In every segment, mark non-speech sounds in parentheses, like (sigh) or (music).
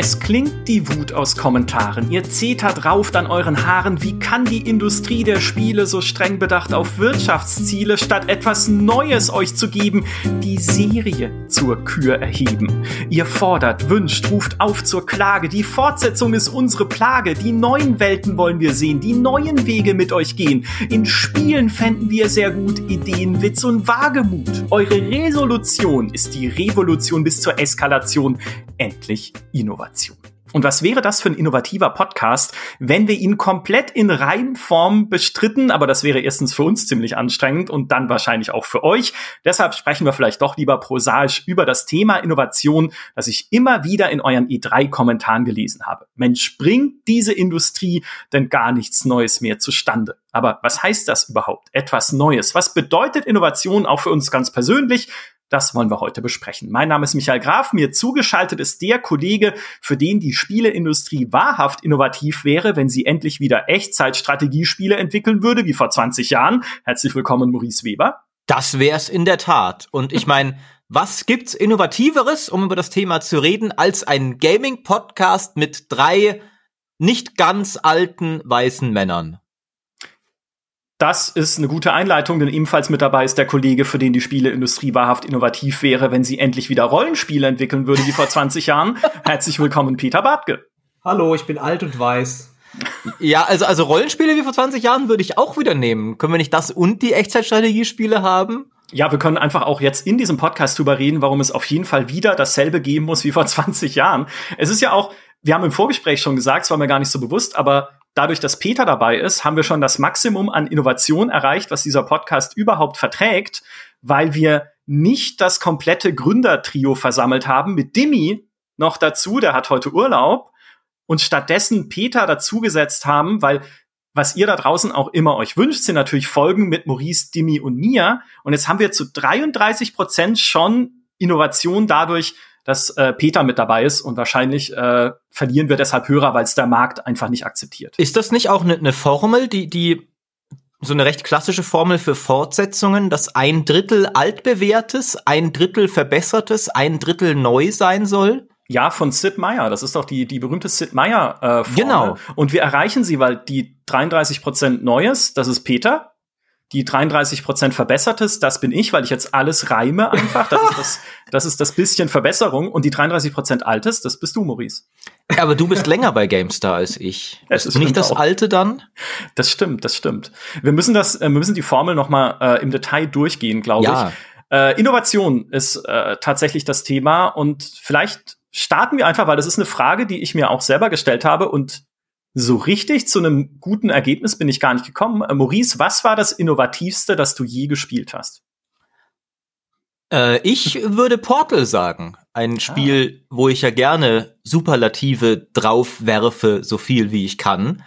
Es klingt die Wut aus Kommentaren. Ihr zetert rauft an euren Haaren. Wie kann die Industrie der Spiele so streng bedacht auf Wirtschaftsziele statt etwas Neues euch zu geben, die Serie zur Kür erheben? Ihr fordert, wünscht, ruft auf zur Klage. Die Fortsetzung ist unsere Plage. Die neuen Welten wollen wir sehen, die neuen Wege mit euch gehen. In Spielen fänden wir sehr gut Ideen, Witz und Wagemut. Eure Resolution ist die Revolution bis zur Eskalation. Endlich Innovation. Und was wäre das für ein innovativer Podcast, wenn wir ihn komplett in Reimform bestritten? Aber das wäre erstens für uns ziemlich anstrengend und dann wahrscheinlich auch für euch. Deshalb sprechen wir vielleicht doch lieber prosaisch über das Thema Innovation, das ich immer wieder in euren E3-Kommentaren gelesen habe. Mensch, bringt diese Industrie denn gar nichts Neues mehr zustande? Aber was heißt das überhaupt? Etwas Neues. Was bedeutet Innovation auch für uns ganz persönlich? Das wollen wir heute besprechen. Mein Name ist Michael Graf. Mir zugeschaltet ist der Kollege, für den die Spieleindustrie wahrhaft innovativ wäre, wenn sie endlich wieder Echtzeitstrategiespiele entwickeln würde, wie vor 20 Jahren. Herzlich willkommen, Maurice Weber. Das wär's in der Tat. Und ich meine, was gibt's Innovativeres, um über das Thema zu reden, als ein Gaming-Podcast mit drei nicht ganz alten weißen Männern? Das ist eine gute Einleitung, denn ebenfalls mit dabei ist der Kollege, für den die Spieleindustrie wahrhaft innovativ wäre, wenn sie endlich wieder Rollenspiele entwickeln würde, wie vor 20 Jahren. Herzlich willkommen, Peter Bartke. Hallo, ich bin alt und weiß. Ja, also, also Rollenspiele wie vor 20 Jahren würde ich auch wieder nehmen. Können wir nicht das und die Echtzeitstrategiespiele haben? Ja, wir können einfach auch jetzt in diesem Podcast drüber reden, warum es auf jeden Fall wieder dasselbe geben muss wie vor 20 Jahren. Es ist ja auch, wir haben im Vorgespräch schon gesagt, es war mir gar nicht so bewusst, aber dadurch, dass Peter dabei ist, haben wir schon das Maximum an Innovation erreicht, was dieser Podcast überhaupt verträgt, weil wir nicht das komplette Gründertrio versammelt haben mit Dimi noch dazu, der hat heute Urlaub und stattdessen Peter dazugesetzt haben, weil was ihr da draußen auch immer euch wünscht, sind natürlich Folgen mit Maurice, Dimi und mir. Und jetzt haben wir zu 33 Prozent schon Innovation dadurch, dass äh, Peter mit dabei ist und wahrscheinlich äh, verlieren wir deshalb Hörer, weil es der Markt einfach nicht akzeptiert. Ist das nicht auch eine ne Formel, die, die so eine recht klassische Formel für Fortsetzungen, dass ein Drittel altbewährtes, ein Drittel verbessertes, ein Drittel neu sein soll? Ja, von Sid Meier. Das ist doch die, die berühmte Sid Meier äh, Formel. Genau. Und wir erreichen sie, weil die 33 Prozent Neues, das ist Peter die 33 Prozent verbessertes, das bin ich, weil ich jetzt alles reime einfach. Das ist das, das ist das bisschen Verbesserung. Und die 33 Prozent altes, das bist du, Maurice. Aber du bist länger bei GameStar als ich. (laughs) Es ist nicht das auch. alte dann? Das stimmt, das stimmt. Wir müssen das, äh, wir müssen die Formel noch mal äh, im Detail durchgehen, glaube ja. ich. Äh, Innovation ist äh, tatsächlich das Thema und vielleicht starten wir einfach, weil das ist eine Frage, die ich mir auch selber gestellt habe und so richtig zu einem guten Ergebnis bin ich gar nicht gekommen. Äh, Maurice, was war das Innovativste, das du je gespielt hast? Äh, ich würde Portal sagen. Ein ah. Spiel, ah. wo ich ja gerne Superlative draufwerfe, so viel wie ich kann.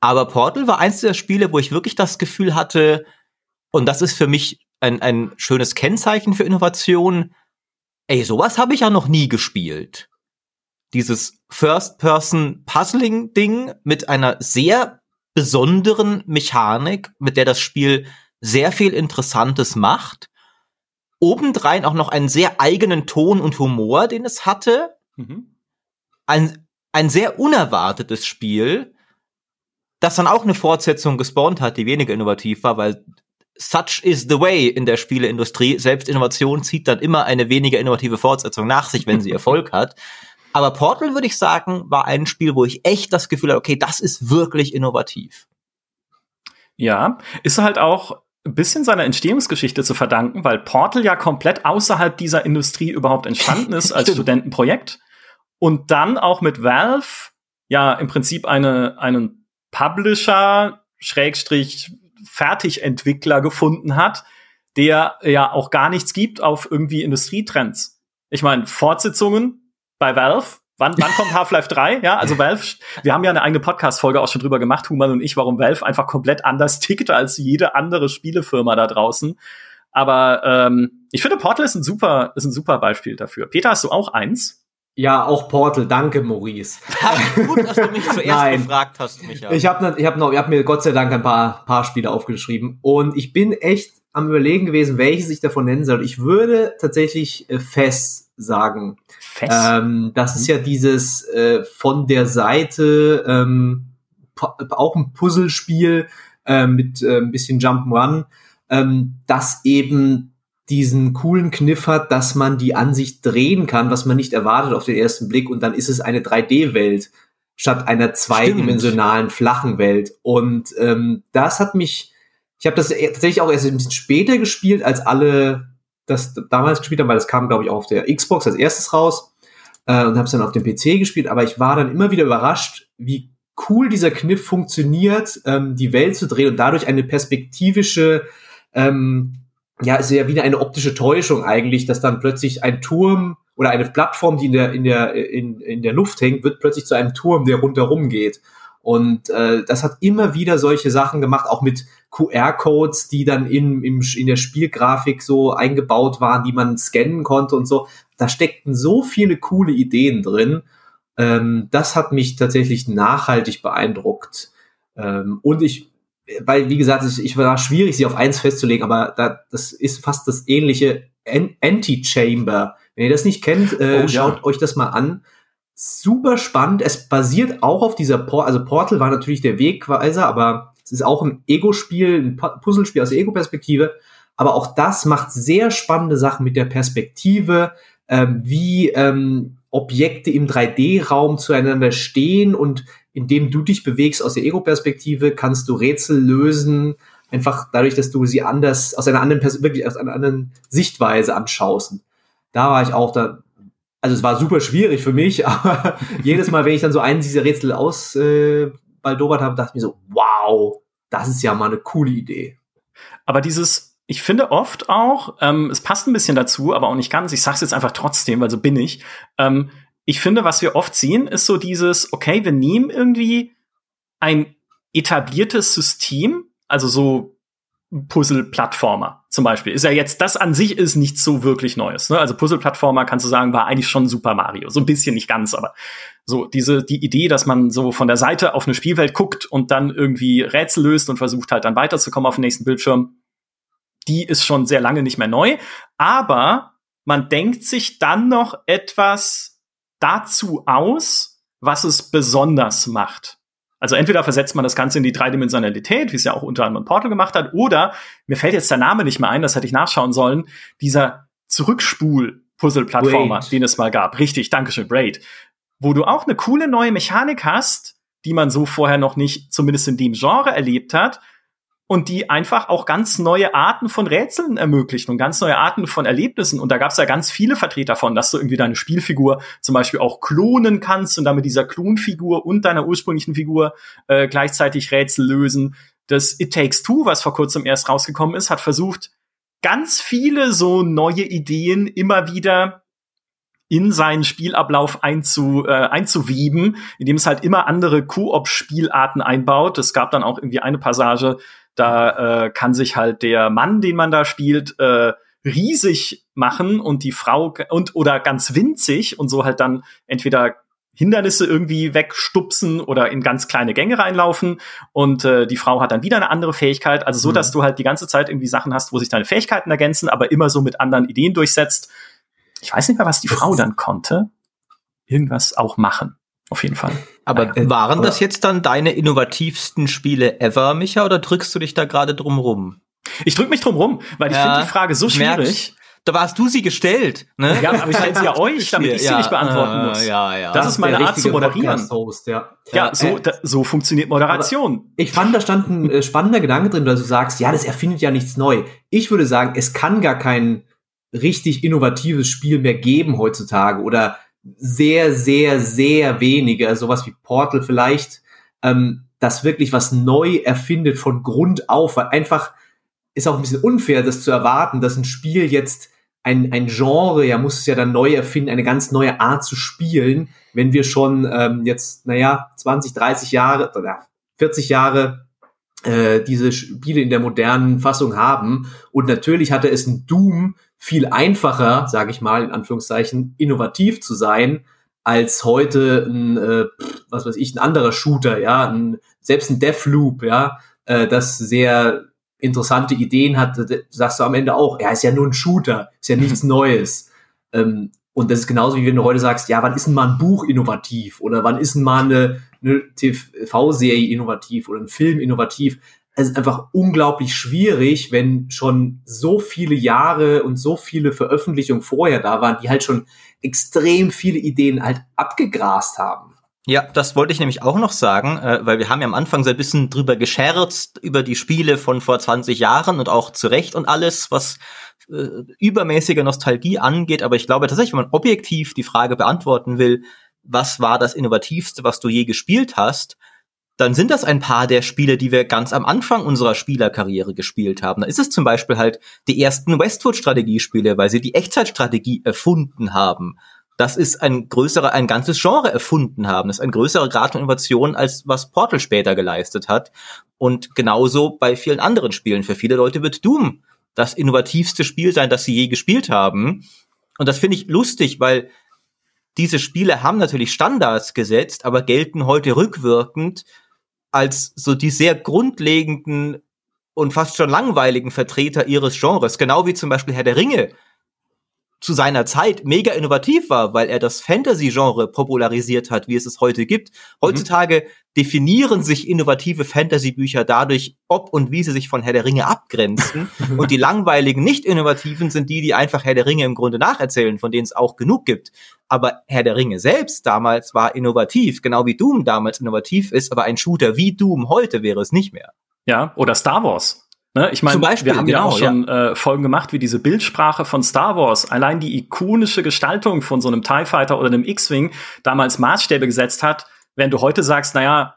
Aber Portal war eins der Spiele, wo ich wirklich das Gefühl hatte, und das ist für mich ein, ein schönes Kennzeichen für Innovation, ey, sowas habe ich ja noch nie gespielt dieses First-Person-Puzzling-Ding mit einer sehr besonderen Mechanik, mit der das Spiel sehr viel Interessantes macht. Obendrein auch noch einen sehr eigenen Ton und Humor, den es hatte. Mhm. Ein, ein sehr unerwartetes Spiel, das dann auch eine Fortsetzung gespawnt hat, die weniger innovativ war, weil such is the way in der Spieleindustrie. Selbst Innovation zieht dann immer eine weniger innovative Fortsetzung nach sich, wenn sie (laughs) Erfolg hat. Aber Portal, würde ich sagen, war ein Spiel, wo ich echt das Gefühl habe, okay, das ist wirklich innovativ. Ja, ist halt auch ein bisschen seiner Entstehungsgeschichte zu verdanken, weil Portal ja komplett außerhalb dieser Industrie überhaupt entstanden ist als (laughs) Studentenprojekt und dann auch mit Valve ja im Prinzip eine, einen Publisher, Schrägstrich, Fertigentwickler gefunden hat, der ja auch gar nichts gibt auf irgendwie Industrietrends. Ich meine, Fortsetzungen bei Valve. Wann, wann kommt Half-Life 3? Ja, also Valve, wir haben ja eine eigene Podcast-Folge auch schon drüber gemacht, Human und ich, warum Valve einfach komplett anders (laughs) tickt als jede andere Spielefirma da draußen. Aber ähm, ich finde, Portal ist ein super, ist ein super Beispiel dafür. Peter, hast du auch eins? Ja, auch Portal. Danke, Maurice. Gut, dass du mich (laughs) zuerst Nein. gefragt hast, Michael. Ich habe ich hab noch, ich habe mir Gott sei Dank ein paar, paar Spiele aufgeschrieben und ich bin echt am überlegen gewesen, welches ich davon nennen soll. Ich würde tatsächlich äh, Fest sagen. Ähm, das ist mhm. ja dieses äh, von der Seite ähm, auch ein Puzzlespiel äh, mit äh, ein bisschen Jump'n'Run, ähm, das eben diesen coolen Kniff hat, dass man die Ansicht drehen kann, was man nicht erwartet auf den ersten Blick und dann ist es eine 3D-Welt statt einer zweidimensionalen flachen Welt. Und ähm, das hat mich, ich habe das tatsächlich auch erst ein bisschen später gespielt, als alle das damals gespielt haben, weil das kam, glaube ich, auch auf der Xbox als erstes raus äh, und habe es dann auf dem PC gespielt. Aber ich war dann immer wieder überrascht, wie cool dieser Kniff funktioniert, ähm, die Welt zu drehen und dadurch eine perspektivische ähm, ja, ist ja wie eine optische Täuschung eigentlich, dass dann plötzlich ein Turm oder eine Plattform, die in der, in der, in, in der Luft hängt, wird plötzlich zu einem Turm, der rundherum geht. Und äh, das hat immer wieder solche Sachen gemacht, auch mit QR-Codes, die dann in, im, in der Spielgrafik so eingebaut waren, die man scannen konnte und so. Da steckten so viele coole Ideen drin. Ähm, das hat mich tatsächlich nachhaltig beeindruckt. Ähm, und ich weil, wie gesagt, ich, ich war schwierig, sie auf eins festzulegen, aber da, das ist fast das ähnliche Anti-Chamber. Wenn ihr das nicht kennt, äh, oh, schaut ja. euch das mal an. Super spannend. Es basiert auch auf dieser Por also Portal war natürlich der Wegweiser, aber es ist auch ein Ego-Spiel, ein Puzzlespiel aus der Ego-Perspektive. Aber auch das macht sehr spannende Sachen mit der Perspektive, ähm, wie ähm, Objekte im 3D-Raum zueinander stehen und indem du dich bewegst aus der Ego-Perspektive, kannst du Rätsel lösen, einfach dadurch, dass du sie anders, aus einer anderen, wirklich aus einer anderen Sichtweise anschaust. Da war ich auch da, also es war super schwierig für mich, (laughs) aber jedes Mal, wenn ich dann so einen dieser Rätsel ausbaldobert äh, habe, dachte ich mir so, wow, das ist ja mal eine coole Idee. Aber dieses, ich finde oft auch, ähm, es passt ein bisschen dazu, aber auch nicht ganz, ich sag's jetzt einfach trotzdem, weil so bin ich, ähm, ich finde, was wir oft sehen, ist so dieses, okay, wir nehmen irgendwie ein etabliertes System, also so Puzzle-Plattformer zum Beispiel. Ist ja jetzt, das an sich ist nichts so wirklich Neues. Ne? Also Puzzle-Plattformer kannst du sagen, war eigentlich schon Super Mario. So ein bisschen nicht ganz, aber so diese, die Idee, dass man so von der Seite auf eine Spielwelt guckt und dann irgendwie Rätsel löst und versucht halt dann weiterzukommen auf den nächsten Bildschirm, die ist schon sehr lange nicht mehr neu. Aber man denkt sich dann noch etwas dazu aus, was es besonders macht. Also entweder versetzt man das Ganze in die Dreidimensionalität, wie es ja auch unter anderem Portal gemacht hat, oder mir fällt jetzt der Name nicht mehr ein, das hätte ich nachschauen sollen, dieser Zurückspul-Puzzle-Plattformer, den es mal gab. Richtig, Dankeschön, Braid. Wo du auch eine coole neue Mechanik hast, die man so vorher noch nicht, zumindest in dem Genre erlebt hat, und die einfach auch ganz neue Arten von Rätseln ermöglichen und ganz neue Arten von Erlebnissen. Und da gab es ja ganz viele Vertreter von, dass du irgendwie deine Spielfigur zum Beispiel auch klonen kannst und damit dieser Klonfigur und deiner ursprünglichen Figur äh, gleichzeitig Rätsel lösen. Das It Takes Two, was vor kurzem erst rausgekommen ist, hat versucht, ganz viele so neue Ideen immer wieder in seinen Spielablauf einzu, äh, einzuwieben, indem es halt immer andere Koop-Spielarten einbaut. Es gab dann auch irgendwie eine Passage, da äh, kann sich halt der Mann, den man da spielt, äh, riesig machen und die Frau und oder ganz winzig und so halt dann entweder Hindernisse irgendwie wegstupsen oder in ganz kleine Gänge reinlaufen und äh, die Frau hat dann wieder eine andere Fähigkeit, also so, mhm. dass du halt die ganze Zeit irgendwie Sachen hast, wo sich deine Fähigkeiten ergänzen, aber immer so mit anderen Ideen durchsetzt. Ich weiß nicht mehr, was die Frau dann konnte. Irgendwas auch machen. Auf jeden Fall. Aber naja, waren das jetzt dann deine innovativsten Spiele ever, Micha, oder drückst du dich da gerade drum rum? Ich drück mich drum rum, weil ich ja, finde die Frage so schwierig. Da warst du sie gestellt, ne? Ja, aber ich stelle sie ja (laughs) euch, damit ich sie ja, nicht beantworten muss. Ja, ja. Das, das ist meine Art zu moderieren. Ja, ja so, äh, da, so funktioniert Moderation. Ich fand, da stand ein äh, spannender Gedanke drin, dass du sagst, ja, das erfindet ja nichts neu. Ich würde sagen, es kann gar kein richtig innovatives Spiel mehr geben heutzutage oder sehr, sehr, sehr wenige, sowas wie Portal vielleicht, ähm, das wirklich was neu erfindet von Grund auf, weil einfach ist auch ein bisschen unfair, das zu erwarten, dass ein Spiel jetzt ein, ein Genre, ja, muss es ja dann neu erfinden, eine ganz neue Art zu spielen, wenn wir schon ähm, jetzt, naja, 20, 30 Jahre oder 40 Jahre äh, diese Spiele in der modernen Fassung haben. Und natürlich hatte es ein Doom viel einfacher, sage ich mal, in Anführungszeichen, innovativ zu sein, als heute ein, äh, was weiß ich, ein anderer Shooter, ja, ein, selbst ein Deathloop, ja, äh, das sehr interessante Ideen hat, sagst du am Ende auch, ja, ist ja nur ein Shooter, ist ja (laughs) nichts Neues. Ähm, Und das ist genauso, wie wenn du heute sagst, ja, wann ist denn mal ein Buch innovativ? Oder wann ist denn mal eine, eine TV-Serie innovativ oder ein Film innovativ? Es ist einfach unglaublich schwierig, wenn schon so viele Jahre und so viele Veröffentlichungen vorher da waren, die halt schon extrem viele Ideen halt abgegrast haben. Ja, das wollte ich nämlich auch noch sagen, äh, weil wir haben ja am Anfang so ein bisschen drüber gescherzt, über die Spiele von vor 20 Jahren und auch zurecht und alles, was äh, übermäßige Nostalgie angeht. Aber ich glaube tatsächlich, wenn man objektiv die Frage beantworten will, was war das Innovativste, was du je gespielt hast, dann sind das ein paar der Spiele, die wir ganz am Anfang unserer Spielerkarriere gespielt haben. Da ist es zum Beispiel halt die ersten Westwood-Strategiespiele, weil sie die Echtzeitstrategie erfunden haben das ist ein größerer, ein ganzes Genre erfunden haben. Das ist ein größerer Grad von Innovation, als was Portal später geleistet hat. Und genauso bei vielen anderen Spielen. Für viele Leute wird Doom das innovativste Spiel sein, das sie je gespielt haben. Und das finde ich lustig, weil diese Spiele haben natürlich Standards gesetzt, aber gelten heute rückwirkend als so die sehr grundlegenden und fast schon langweiligen Vertreter ihres Genres. Genau wie zum Beispiel Herr der Ringe zu seiner Zeit mega innovativ war, weil er das Fantasy-Genre popularisiert hat, wie es es heute gibt. Heutzutage mhm. definieren sich innovative Fantasy-Bücher dadurch, ob und wie sie sich von Herr der Ringe abgrenzen. (laughs) und die langweiligen, nicht innovativen sind die, die einfach Herr der Ringe im Grunde nacherzählen, von denen es auch genug gibt. Aber Herr der Ringe selbst damals war innovativ, genau wie Doom damals innovativ ist, aber ein Shooter wie Doom heute wäre es nicht mehr. Ja, oder Star Wars. Ne? Ich meine, wir haben genau, ja auch schon ja. Äh, Folgen gemacht, wie diese Bildsprache von Star Wars, allein die ikonische Gestaltung von so einem TIE Fighter oder einem X-Wing damals Maßstäbe gesetzt hat, während du heute sagst, naja,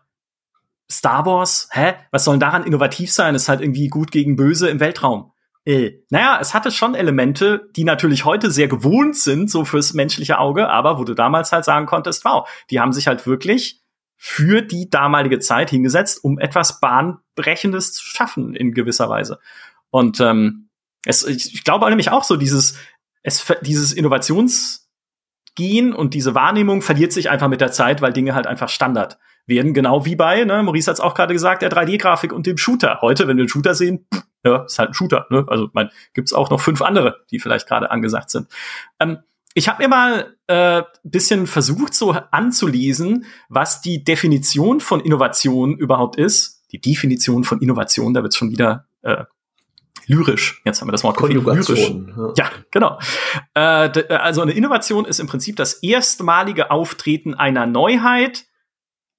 Star Wars, hä, was soll daran innovativ sein? Ist halt irgendwie gut gegen böse im Weltraum. Äh, naja, es hatte schon Elemente, die natürlich heute sehr gewohnt sind, so fürs menschliche Auge, aber wo du damals halt sagen konntest, wow, die haben sich halt wirklich für die damalige Zeit hingesetzt, um etwas Bahnbrechendes zu schaffen in gewisser Weise. Und ähm, es, ich, ich glaube nämlich auch so, dieses, es, dieses Innovationsgehen und diese Wahrnehmung verliert sich einfach mit der Zeit, weil Dinge halt einfach Standard werden, genau wie bei, ne, Maurice hat es auch gerade gesagt, der 3D-Grafik und dem Shooter. Heute, wenn wir einen Shooter sehen, pff, ja, ist halt ein Shooter. Ne? Also mein, gibt's auch noch fünf andere, die vielleicht gerade angesagt sind. Ähm, ich habe mir mal äh, bisschen versucht, so anzulesen, was die Definition von Innovation überhaupt ist. Die Definition von Innovation, da wird schon wieder äh, lyrisch. Jetzt haben wir das Wort lyrisch. Ja, ja genau. Äh, also eine Innovation ist im Prinzip das erstmalige Auftreten einer Neuheit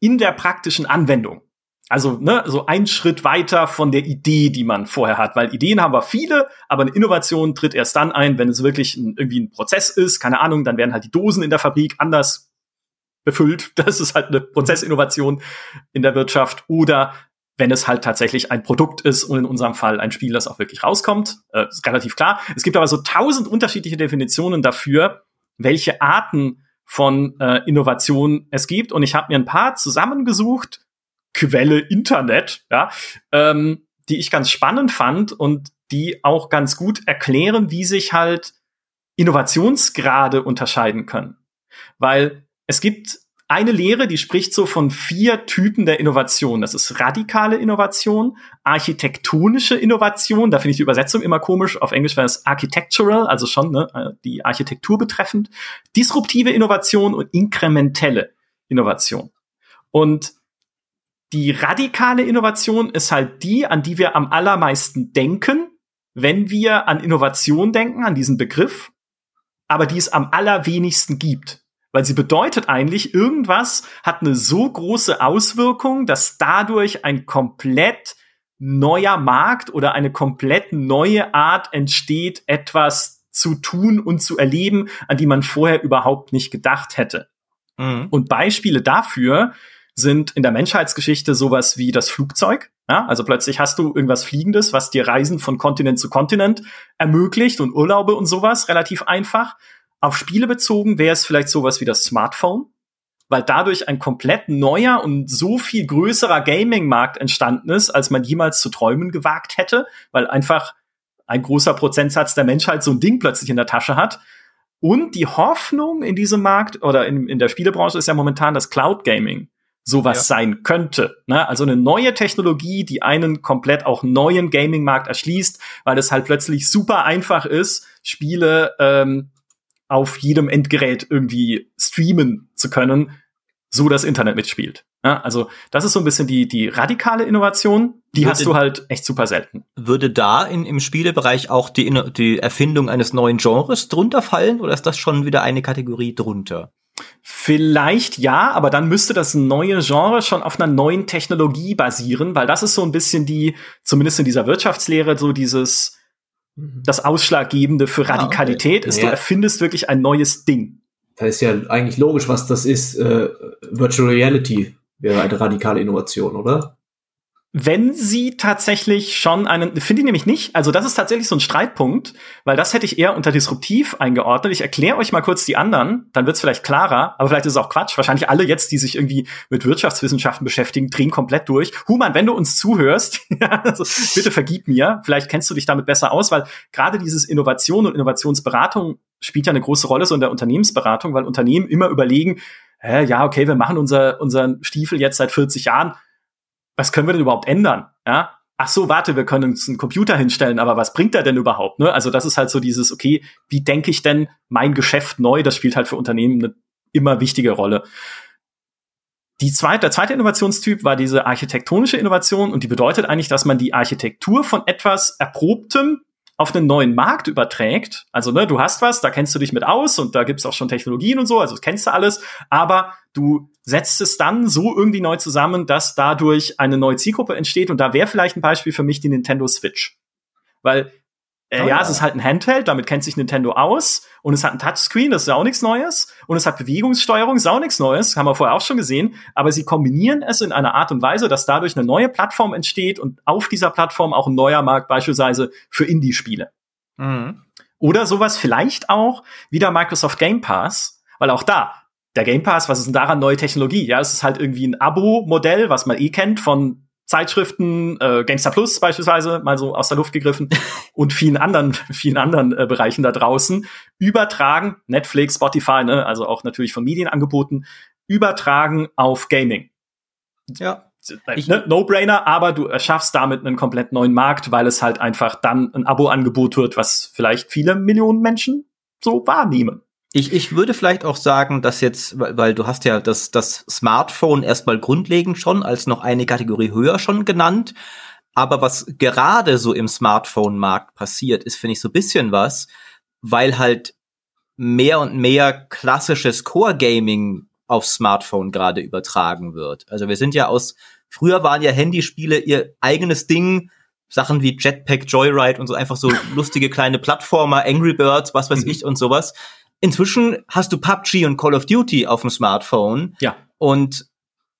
in der praktischen Anwendung. Also, ne, so ein Schritt weiter von der Idee, die man vorher hat. Weil Ideen haben wir viele, aber eine Innovation tritt erst dann ein, wenn es wirklich ein, irgendwie ein Prozess ist. Keine Ahnung, dann werden halt die Dosen in der Fabrik anders befüllt. (laughs) Das ist halt eine Prozessinnovation in der Wirtschaft. Oder wenn es halt tatsächlich ein Produkt ist und in unserem Fall ein Spiel, das auch wirklich rauskommt. Äh, ist relativ klar. Es gibt aber so tausend unterschiedliche Definitionen dafür, welche Arten von äh, Innovation es gibt. Und ich habe mir ein paar zusammengesucht, Quelle Internet, ja, ähm, die ich ganz spannend fand und die auch ganz gut erklären, wie sich halt Innovationsgrade unterscheiden können. Weil es gibt eine Lehre, die spricht so von vier Typen der Innovation. Das ist radikale Innovation, architektonische Innovation, da finde ich die Übersetzung immer komisch. Auf Englisch wäre es architectural, also schon ne, die Architektur betreffend, disruptive Innovation und inkrementelle Innovation. Und die radikale Innovation ist halt die, an die wir am allermeisten denken, wenn wir an Innovation denken, an diesen Begriff, aber die es am allerwenigsten gibt. Weil sie bedeutet eigentlich, irgendwas hat eine so große Auswirkung, dass dadurch ein komplett neuer Markt oder eine komplett neue Art entsteht, etwas zu tun und zu erleben, an die man vorher überhaupt nicht gedacht hätte. Mhm. Und Beispiele dafür sind in der Menschheitsgeschichte sowas wie das Flugzeug. Ja, also plötzlich hast du irgendwas Fliegendes, was dir Reisen von Kontinent zu Kontinent ermöglicht und Urlaube und sowas relativ einfach. Auf Spiele bezogen wäre es vielleicht sowas wie das Smartphone, weil dadurch ein komplett neuer und so viel größerer Gaming-Markt entstanden ist, als man jemals zu träumen gewagt hätte, weil einfach ein großer Prozentsatz der Menschheit so ein Ding plötzlich in der Tasche hat. Und die Hoffnung in diesem Markt oder in, in der Spielebranche ist ja momentan das Cloud Gaming sowas ja. sein könnte. Ne? Also eine neue Technologie, die einen komplett auch neuen Gaming-Markt erschließt, weil es halt plötzlich super einfach ist, Spiele ähm, auf jedem Endgerät irgendwie streamen zu können, so das Internet mitspielt. Ja, also das ist so ein bisschen die, die radikale Innovation, die würde, hast du halt echt super selten. Würde da in, im Spielebereich auch die, die Erfindung eines neuen Genres drunter fallen oder ist das schon wieder eine Kategorie drunter? Vielleicht ja, aber dann müsste das neue Genre schon auf einer neuen Technologie basieren, weil das ist so ein bisschen die, zumindest in dieser Wirtschaftslehre, so dieses. Das Ausschlaggebende für Radikalität ah, okay. ist, ja. du erfindest wirklich ein neues Ding. Da ist ja eigentlich logisch, was das ist. Äh, Virtual Reality wäre eine radikale Innovation, oder? Wenn sie tatsächlich schon einen, finde ich nämlich nicht, also das ist tatsächlich so ein Streitpunkt, weil das hätte ich eher unter disruptiv eingeordnet. Ich erkläre euch mal kurz die anderen, dann wird es vielleicht klarer, aber vielleicht ist es auch Quatsch. Wahrscheinlich alle jetzt, die sich irgendwie mit Wirtschaftswissenschaften beschäftigen, drehen komplett durch. Human, wenn du uns zuhörst, (laughs) also bitte vergib mir, vielleicht kennst du dich damit besser aus, weil gerade dieses Innovation und Innovationsberatung spielt ja eine große Rolle so in der Unternehmensberatung, weil Unternehmen immer überlegen, äh, ja, okay, wir machen unser, unseren Stiefel jetzt seit 40 Jahren was können wir denn überhaupt ändern? Ja? Ach so, warte, wir können uns einen Computer hinstellen, aber was bringt er denn überhaupt? Ne? Also das ist halt so dieses, okay, wie denke ich denn mein Geschäft neu? Das spielt halt für Unternehmen eine immer wichtige Rolle. Die zweite, der zweite Innovationstyp war diese architektonische Innovation und die bedeutet eigentlich, dass man die Architektur von etwas Erprobtem auf einen neuen Markt überträgt. Also, ne, du hast was, da kennst du dich mit aus und da gibt's auch schon Technologien und so, also kennst du alles, aber du setzt es dann so irgendwie neu zusammen, dass dadurch eine neue Zielgruppe entsteht. Und da wäre vielleicht ein Beispiel für mich die Nintendo Switch. Weil äh, oh, ja, es ist halt ein Handheld, damit kennt sich Nintendo aus. Und es hat ein Touchscreen, das ist auch nichts Neues. Und es hat Bewegungssteuerung, ist auch nichts Neues, haben wir vorher auch schon gesehen. Aber sie kombinieren es in einer Art und Weise, dass dadurch eine neue Plattform entsteht und auf dieser Plattform auch ein neuer Markt beispielsweise für Indie-Spiele. Mhm. Oder sowas vielleicht auch wie der Microsoft Game Pass, weil auch da, der Game Pass, was ist denn daran neue Technologie? Ja, es ist halt irgendwie ein Abo-Modell, was man eh kennt von Zeitschriften, äh, Gamestar Plus beispielsweise, mal so aus der Luft gegriffen, (laughs) und vielen anderen, vielen anderen äh, Bereichen da draußen, übertragen, Netflix, Spotify, ne, also auch natürlich von Medienangeboten, übertragen auf Gaming. Ja. Ich, ne, No-brainer, aber du erschaffst damit einen komplett neuen Markt, weil es halt einfach dann ein Abo-Angebot wird, was vielleicht viele Millionen Menschen so wahrnehmen. Ich, ich würde vielleicht auch sagen, dass jetzt, weil, weil du hast ja das, das Smartphone erstmal grundlegend schon als noch eine Kategorie höher schon genannt. Aber was gerade so im Smartphone-Markt passiert, ist, finde ich, so bisschen was, weil halt mehr und mehr klassisches Core-Gaming auf Smartphone gerade übertragen wird. Also wir sind ja aus, früher waren ja Handyspiele ihr eigenes Ding, Sachen wie Jetpack, Joyride und so einfach so (laughs) lustige kleine Plattformer, Angry Birds, was weiß mhm. ich und sowas. Inzwischen hast du PUBG und Call of Duty auf dem Smartphone. Ja. Und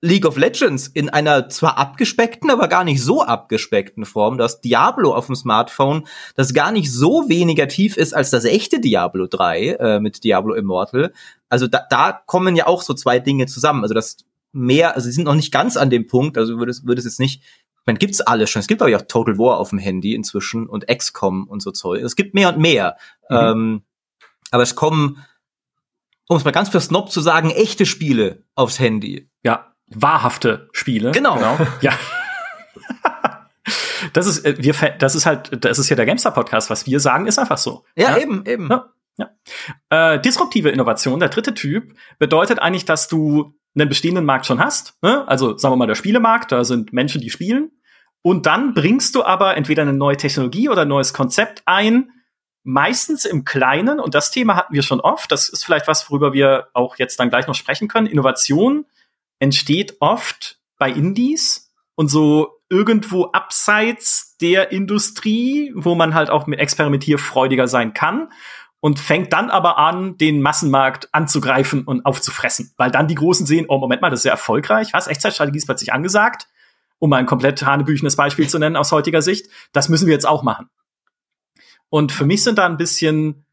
League of Legends in einer zwar abgespeckten, aber gar nicht so abgespeckten Form. Du hast Diablo auf dem Smartphone, das gar nicht so weniger tief ist als das echte Diablo 3 äh, mit Diablo Immortal. Also da, da kommen ja auch so zwei Dinge zusammen. Also das mehr, also sie sind noch nicht ganz an dem Punkt, also würde es, würde es jetzt nicht, man gibt's alles schon. Es gibt aber ja auch Total War auf dem Handy inzwischen und XCOM und so Zeug. Es gibt mehr und mehr. Mhm. Ähm, aber es kommen, um es mal ganz für Snob zu sagen, echte Spiele aufs Handy. Ja, wahrhafte Spiele. Genau. genau. Ja. (laughs) das ist, äh, wir, das ist halt, das ist ja der Gamestar Podcast. Was wir sagen, ist einfach so. Ja, ja? eben, eben. Ja. Ja. Äh, disruptive Innovation, der dritte Typ, bedeutet eigentlich, dass du einen bestehenden Markt schon hast. Ne? Also sagen wir mal der Spielemarkt, da sind Menschen, die spielen. Und dann bringst du aber entweder eine neue Technologie oder ein neues Konzept ein, meistens im Kleinen, und das Thema hatten wir schon oft, das ist vielleicht was, worüber wir auch jetzt dann gleich noch sprechen können. Innovation entsteht oft bei Indies und so irgendwo abseits der Industrie, wo man halt auch mit experimentierfreudiger sein kann und fängt dann aber an, den Massenmarkt anzugreifen und aufzufressen, weil dann die Großen sehen, oh Moment mal, das ist ja erfolgreich, was, Echtzeitstrategie ist plötzlich angesagt, um mal ein komplett hanebüchenes Beispiel zu nennen aus heutiger Sicht, das müssen wir jetzt auch machen. Und für mich sind da ein bisschen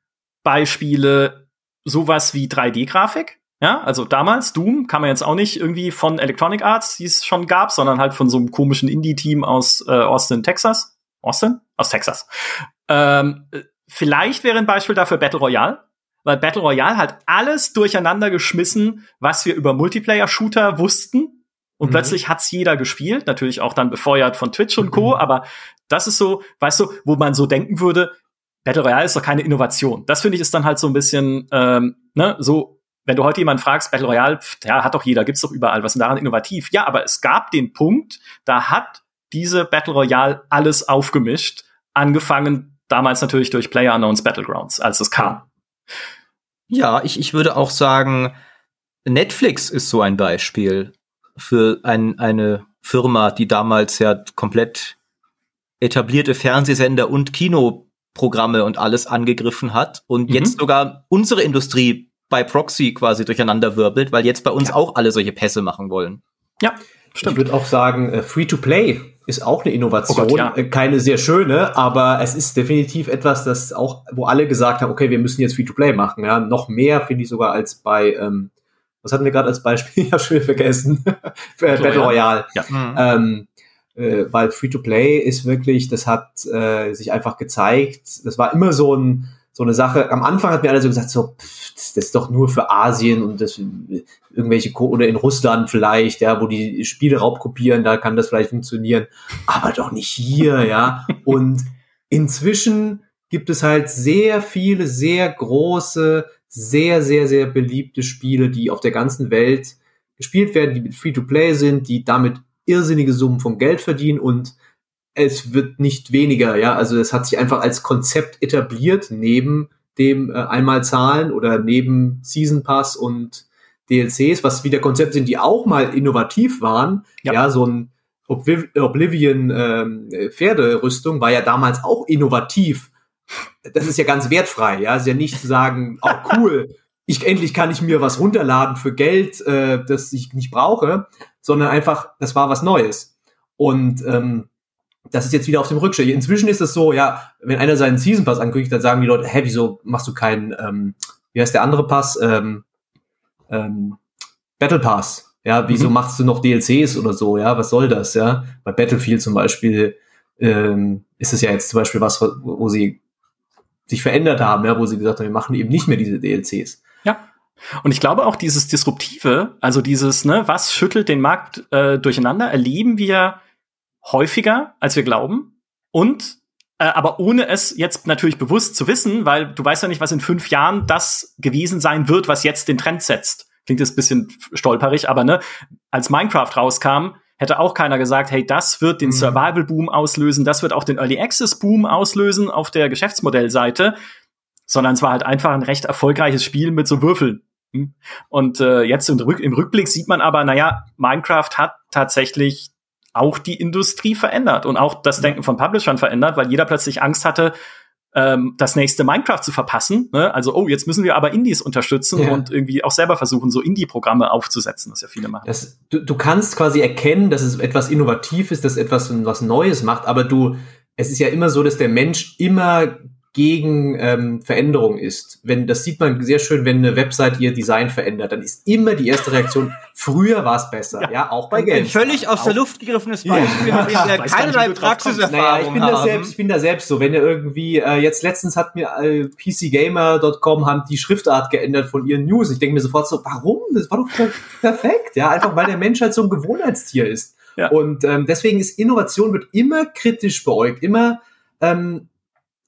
Beispiele sowas wie 3D-Grafik. Ja, also damals Doom kann man jetzt auch nicht irgendwie von Electronic Arts, die es schon gab, sondern halt von so einem komischen Indie-Team aus äh, Austin, Texas. Austin? Aus Texas. Ähm, vielleicht wäre ein Beispiel dafür Battle Royale, weil Battle Royale hat alles durcheinander geschmissen, was wir über Multiplayer-Shooter wussten. Und mhm. plötzlich hat's jeder gespielt, natürlich auch dann befeuert von Twitch und (laughs) Co. Mhm. Aber das ist so, weißt du, wo man so denken würde, Battle Royale ist doch keine Innovation. Das finde ich ist dann halt so ein bisschen, ähm, ne, so, wenn du heute jemanden fragst, Battle Royale, pff, ja, hat doch jeder, gibt's doch überall, was ist daran innovativ? Ja, aber es gab den Punkt, da hat diese Battle Royale alles aufgemischt, angefangen damals natürlich durch Player Unknowns Battlegrounds, als es kam. Ja, ich, ich würde auch sagen, Netflix ist so ein Beispiel für ein, eine Firma, die damals ja komplett etablierte Fernsehsender und Kinoprogramme und alles angegriffen hat und mhm. jetzt sogar unsere Industrie bei Proxy quasi durcheinander wirbelt, weil jetzt bei uns ja. auch alle solche Pässe machen wollen. Ja, stimmt. Ich würde auch sagen, äh, Free-to-Play ist auch eine Innovation, oh Gott, ja. Äh, keine sehr schöne, aber es ist definitiv etwas, das auch, wo alle gesagt haben, okay, wir müssen jetzt Free-to-Play machen. Ja, noch mehr finde ich sogar als bei ähm, was hatten wir gerade als Beispiel? (laughs) Ich habe schon vergessen. Battle Royale. Ja. Mhm. Ähm, äh, weil Free-to-Play ist wirklich, das hat äh, sich einfach gezeigt. Das war immer so ein so eine Sache. Am Anfang hat mir alle so gesagt, so pff, das ist doch nur für Asien und das irgendwelche oder in Russland vielleicht, ja, wo die Spiele raubkopieren, da kann das vielleicht funktionieren, aber doch nicht hier, ja. Und inzwischen gibt es halt sehr viele, sehr große sehr, sehr, sehr beliebte Spiele, die auf der ganzen Welt gespielt werden, die mit Free-to-Play sind, die damit irrsinnige Summen von Geld verdienen und es wird nicht weniger, ja. Also es hat sich einfach als Konzept etabliert, neben dem äh, einmal zahlen oder neben Season Pass und DLCs, was wieder Konzepte sind, die auch mal innovativ waren. Ja, ja so ein Oblivion ähm, Pferderüstung war ja damals auch innovativ das ist ja ganz wertfrei, ja. Es ist ja nicht zu sagen, (laughs) oh cool, ich endlich kann ich mir was runterladen für Geld, äh, das ich nicht brauche, sondern einfach, das war was Neues. Und ähm, das ist jetzt wieder auf dem Rückschritt. Inzwischen ist es so, ja, wenn einer seinen Season Pass ankündigt, dann sagen die Leute, hä, wieso machst du keinen, ähm, wie heißt der andere Pass? Ähm, ähm, Battle Pass. Ja, wieso mhm. machst du noch DLCs oder so? Ja, was soll das? Ja, bei Battlefield zum Beispiel ähm, ist es ja jetzt zum Beispiel was, wo, wo sie sich verändert haben, ja, wo sie gesagt haben, wir machen eben nicht mehr diese DLCs. Und ich glaube auch dieses Disruptive, also dieses, ne, was schüttelt den Markt äh, durcheinander, erleben wir häufiger, als wir glauben. Und äh, aber ohne es jetzt natürlich bewusst zu wissen, weil du weißt ja nicht, was in fünf Jahren das gewesen sein wird, was jetzt den Trend setzt. Klingt jetzt ein bisschen stolperig, aber ne, als Minecraft rauskam, hätte auch keiner gesagt, hey, das wird den mhm. Survival-Boom auslösen, das wird auch den Early Access-Boom auslösen auf der Geschäftsmodellseite, sondern es war halt einfach ein recht erfolgreiches Spiel mit so Würfeln. Hm? Und äh, jetzt im, Rück im Rückblick sieht man aber, naja, Minecraft hat tatsächlich auch die Industrie verändert und auch das Denken von Publishern verändert, weil jeder plötzlich Angst hatte, ähm, das nächste Minecraft zu verpassen. Ne? Also, oh, jetzt müssen wir aber Indies unterstützen ja. und irgendwie auch selber versuchen, so Indie-Programme aufzusetzen, was ja viele machen. Das, du, du kannst quasi erkennen, dass es etwas innovativ ist, dass etwas was Neues macht, aber du, es ist ja immer so, dass der Mensch immer gegen ähm, Veränderung ist. Wenn das sieht man sehr schön, wenn eine Website ihr Design verändert, dann ist immer die erste Reaktion: (laughs) Früher war es besser, ja. ja, auch bei Geld. Ein völlig aus der Luft gegriffenes Beispiel, (laughs) ja. mit dem keinerlei Praxiserfahrung naja, ich bin haben. da selbst, ich bin da selbst so. Wenn ihr irgendwie äh, jetzt letztens hat mir äh, PCGamer.com haben die Schriftart geändert von ihren News. Ich denke mir sofort so: Warum? Das war doch perfekt, ja, einfach weil der Mensch halt so ein Gewohnheitstier ist. Ja. Und ähm, deswegen ist Innovation wird immer kritisch beäugt, immer ähm,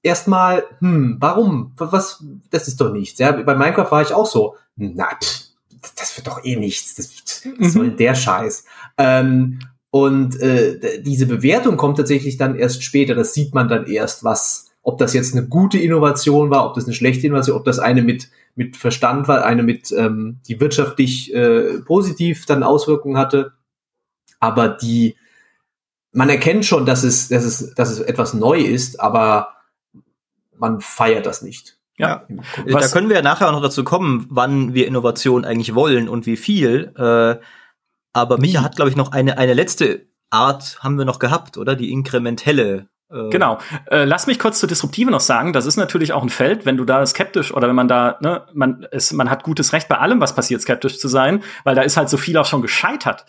erstmal, hm, warum? Was, das ist doch nichts. Ja, bei Minecraft war ich auch so, na, pff, das wird doch eh nichts. Das, was mhm. soll der Scheiß? Ähm, und äh, diese Bewertung kommt tatsächlich dann erst später. Das sieht man dann erst, was, ob das jetzt eine gute Innovation war, ob das eine schlechte Innovation, ob das eine mit mit Verstand war, eine mit ähm, die wirtschaftlich äh, positiv dann Auswirkungen hatte. Aber die man erkennt schon, dass es, dass es, dass es etwas neu ist, aber man feiert das nicht. Ja, äh, da können wir ja nachher auch noch dazu kommen, wann wir Innovation eigentlich wollen und wie viel. Äh, aber Micha hat, glaube ich, noch eine, eine letzte Art haben wir noch gehabt, oder? Die inkrementelle. Äh genau. Äh, lass mich kurz zur Disruptive noch sagen. Das ist natürlich auch ein Feld, wenn du da skeptisch oder wenn man da, ne, man, ist, man hat gutes Recht bei allem, was passiert, skeptisch zu sein, weil da ist halt so viel auch schon gescheitert.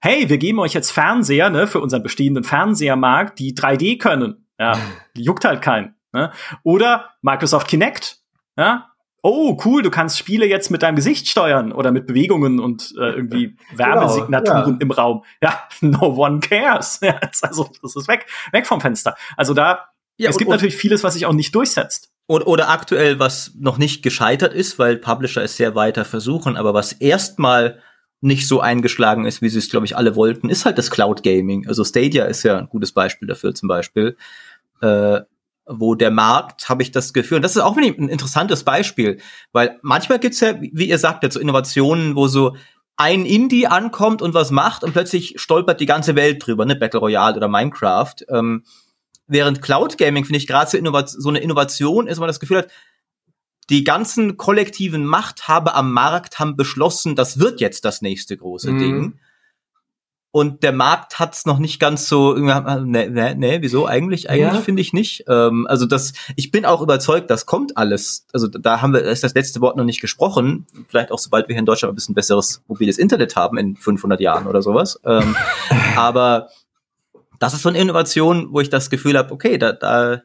Hey, wir geben euch jetzt Fernseher, ne, für unseren bestehenden Fernsehermarkt, die 3D können. Ja, (laughs) juckt halt keinen. Ne? Oder Microsoft Kinect. Ja? Oh, cool, du kannst Spiele jetzt mit deinem Gesicht steuern oder mit Bewegungen und äh, irgendwie (laughs) Wärmesignaturen genau, ja. im Raum. (laughs) Ja, no one cares. (laughs) Ja, also das ist weg, weg vom Fenster. Also da Ja, es gibt natürlich vieles, was sich auch nicht durchsetzt. Oder, oder aktuell, was noch nicht gescheitert ist, weil Publisher es sehr weiter versuchen, aber was erstmal nicht so eingeschlagen ist, wie sie es, glaube ich, alle wollten, ist halt das Cloud Gaming. Also Stadia ist ja ein gutes Beispiel dafür zum Beispiel. Äh, wo der Markt, habe ich das Gefühl, und das ist auch ein interessantes Beispiel, weil manchmal gibt's ja, wie ihr sagt, so Innovationen, wo so ein Indie ankommt und was macht und plötzlich stolpert die ganze Welt drüber, ne, Battle Royale oder Minecraft. Ähm, während Cloud Gaming, finde ich, gerade so, so eine Innovation ist, wo man das Gefühl hat, die ganzen kollektiven Machthaber am Markt haben beschlossen, das wird jetzt das nächste große mhm. Ding. Und der Markt hat es noch nicht ganz so, ne, ne, ne, wieso eigentlich? Eigentlich ja. finde ich nicht. Ähm, also das, ich bin auch überzeugt, das kommt alles. Also da haben wir, ist das letzte Wort noch nicht gesprochen. Vielleicht auch sobald wir hier in Deutschland ein bisschen besseres mobiles Internet haben in 500 Jahren oder sowas. Ähm, (laughs) aber das ist so eine Innovation, wo ich das Gefühl habe, okay, da, da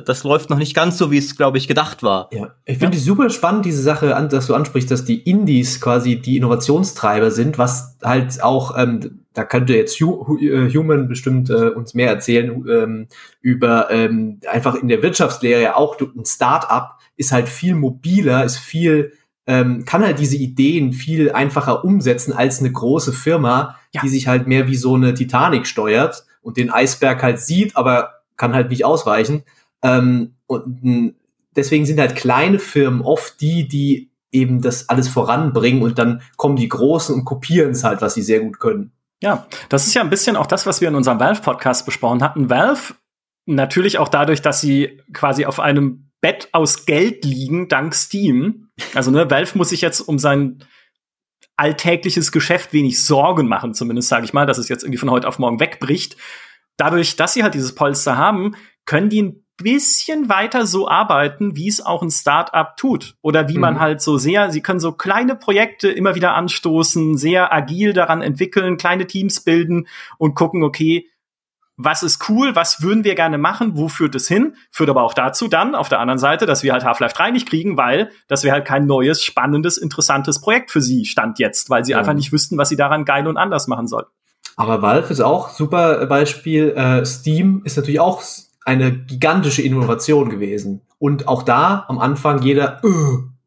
das läuft noch nicht ganz so, wie es, glaube ich, gedacht war. Ja, ich finde ja. super spannend, diese Sache, dass du ansprichst, dass die Indies quasi die Innovationstreiber sind, was halt auch, ähm, da könnte jetzt äh, Human bestimmt äh, uns mehr erzählen, ähm, über ähm, einfach in der Wirtschaftslehre auch ein Start-up ist halt viel mobiler, ist viel, ähm, kann halt diese Ideen viel einfacher umsetzen als eine große Firma, ja. die sich halt mehr wie so eine Titanic steuert und den Eisberg halt sieht, aber kann halt nicht ausweichen. Ähm, und deswegen sind halt kleine Firmen oft die, die eben das alles voranbringen und dann kommen die Großen und kopieren es halt, was sie sehr gut können. Ja, das ist ja ein bisschen auch das, was wir in unserem Valve-Podcast besprochen hatten. Valve, natürlich auch dadurch, dass sie quasi auf einem Bett aus Geld liegen, dank Steam. Also, ne, Valve muss sich jetzt um sein alltägliches Geschäft wenig Sorgen machen, zumindest sage ich mal, dass es jetzt irgendwie von heute auf morgen wegbricht. Dadurch, dass sie halt dieses Polster haben, können die ein bisschen weiter so arbeiten, wie es auch ein Startup tut. Oder wie mhm. man halt so sehr, sie können so kleine Projekte immer wieder anstoßen, sehr agil daran entwickeln, kleine Teams bilden und gucken, okay, was ist cool, was würden wir gerne machen, wo führt es hin? Führt aber auch dazu dann auf der anderen Seite, dass wir halt Half-Life 3 nicht kriegen, weil das wäre halt kein neues, spannendes, interessantes Projekt für sie stand jetzt, weil sie ja. einfach nicht wüssten, was sie daran geil und anders machen sollten. Aber Valve ist auch super Beispiel. Äh, Steam ist natürlich auch eine gigantische Innovation gewesen. Und auch da am Anfang jeder, äh,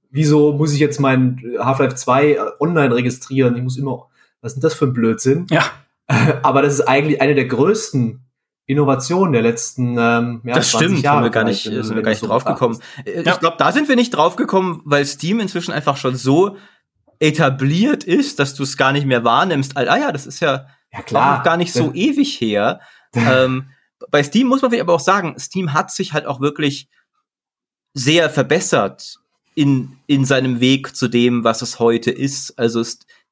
wieso muss ich jetzt mein Half-Life 2 äh, online registrieren? Ich muss immer, was ist denn das für ein Blödsinn? Ja. (laughs) Aber das ist eigentlich eine der größten Innovationen der letzten ähm, ja, Das stimmt, Jahre wir gar nicht, sind wir gar nicht so draufgekommen. Äh, ich glaube, da sind wir nicht draufgekommen, weil Steam inzwischen einfach schon so etabliert ist, dass du es gar nicht mehr wahrnimmst. Ah ja, das ist ja, ja klar. gar nicht so ewig her. (laughs) ähm, bei Steam muss man aber auch sagen, Steam hat sich halt auch wirklich sehr verbessert in, in seinem Weg zu dem, was es heute ist. Also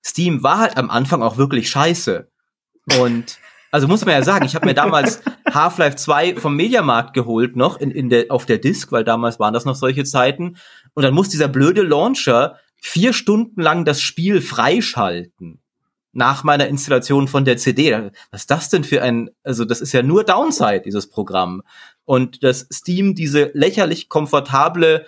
Steam war halt am Anfang auch wirklich scheiße. Und also muss man ja sagen, ich habe mir damals (laughs) Half-Life 2 vom Mediamarkt geholt noch in, in der, auf der Disk, weil damals waren das noch solche Zeiten. Und dann muss dieser blöde Launcher vier Stunden lang das Spiel freischalten nach meiner Installation von der CD. Was ist das denn für ein, also das ist ja nur Downside, dieses Programm. Und dass Steam diese lächerlich komfortable,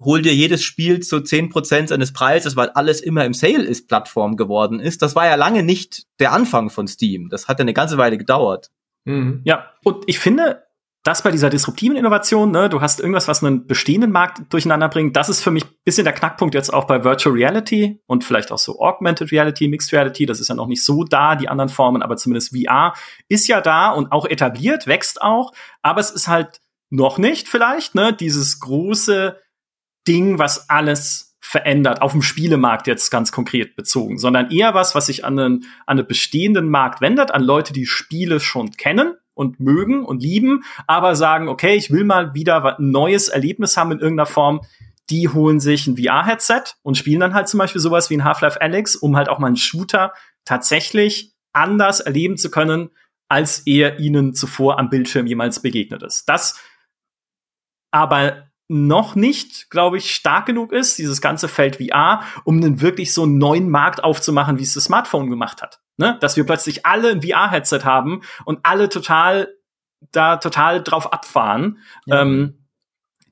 hol dir jedes Spiel zu zehn Prozent seines Preises, weil alles immer im Sale ist, Plattform geworden ist, das war ja lange nicht der Anfang von Steam. Das hat ja eine ganze Weile gedauert. Mhm. Ja, und ich finde, das bei dieser disruptiven Innovation, ne, du hast irgendwas, was einen bestehenden Markt durcheinander bringt, das ist für mich bisschen der Knackpunkt jetzt auch bei Virtual Reality und vielleicht auch so Augmented Reality, Mixed Reality, das ist ja noch nicht so da, die anderen Formen, aber zumindest VR ist ja da und auch etabliert, wächst auch, aber es ist halt noch nicht vielleicht, ne, dieses große Ding, was alles verändert, auf dem Spielemarkt jetzt ganz konkret bezogen, sondern eher was, was sich an einen, an einen bestehenden Markt wendet, an Leute, die Spiele schon kennen und mögen und lieben, aber sagen, okay, ich will mal wieder ein neues Erlebnis haben in irgendeiner Form. Die holen sich ein VR-Headset und spielen dann halt zum Beispiel sowas wie ein Half-Life Alex, um halt auch mal einen Shooter tatsächlich anders erleben zu können, als er ihnen zuvor am Bildschirm jemals begegnet ist. Das aber noch nicht, glaube ich, stark genug ist, dieses ganze Feld VR, um einen wirklich so einen neuen Markt aufzumachen, wie es das Smartphone gemacht hat ne? Dass wir plötzlich alle ein VR-Headset haben und alle total da total drauf abfahren. Ja. Ähm,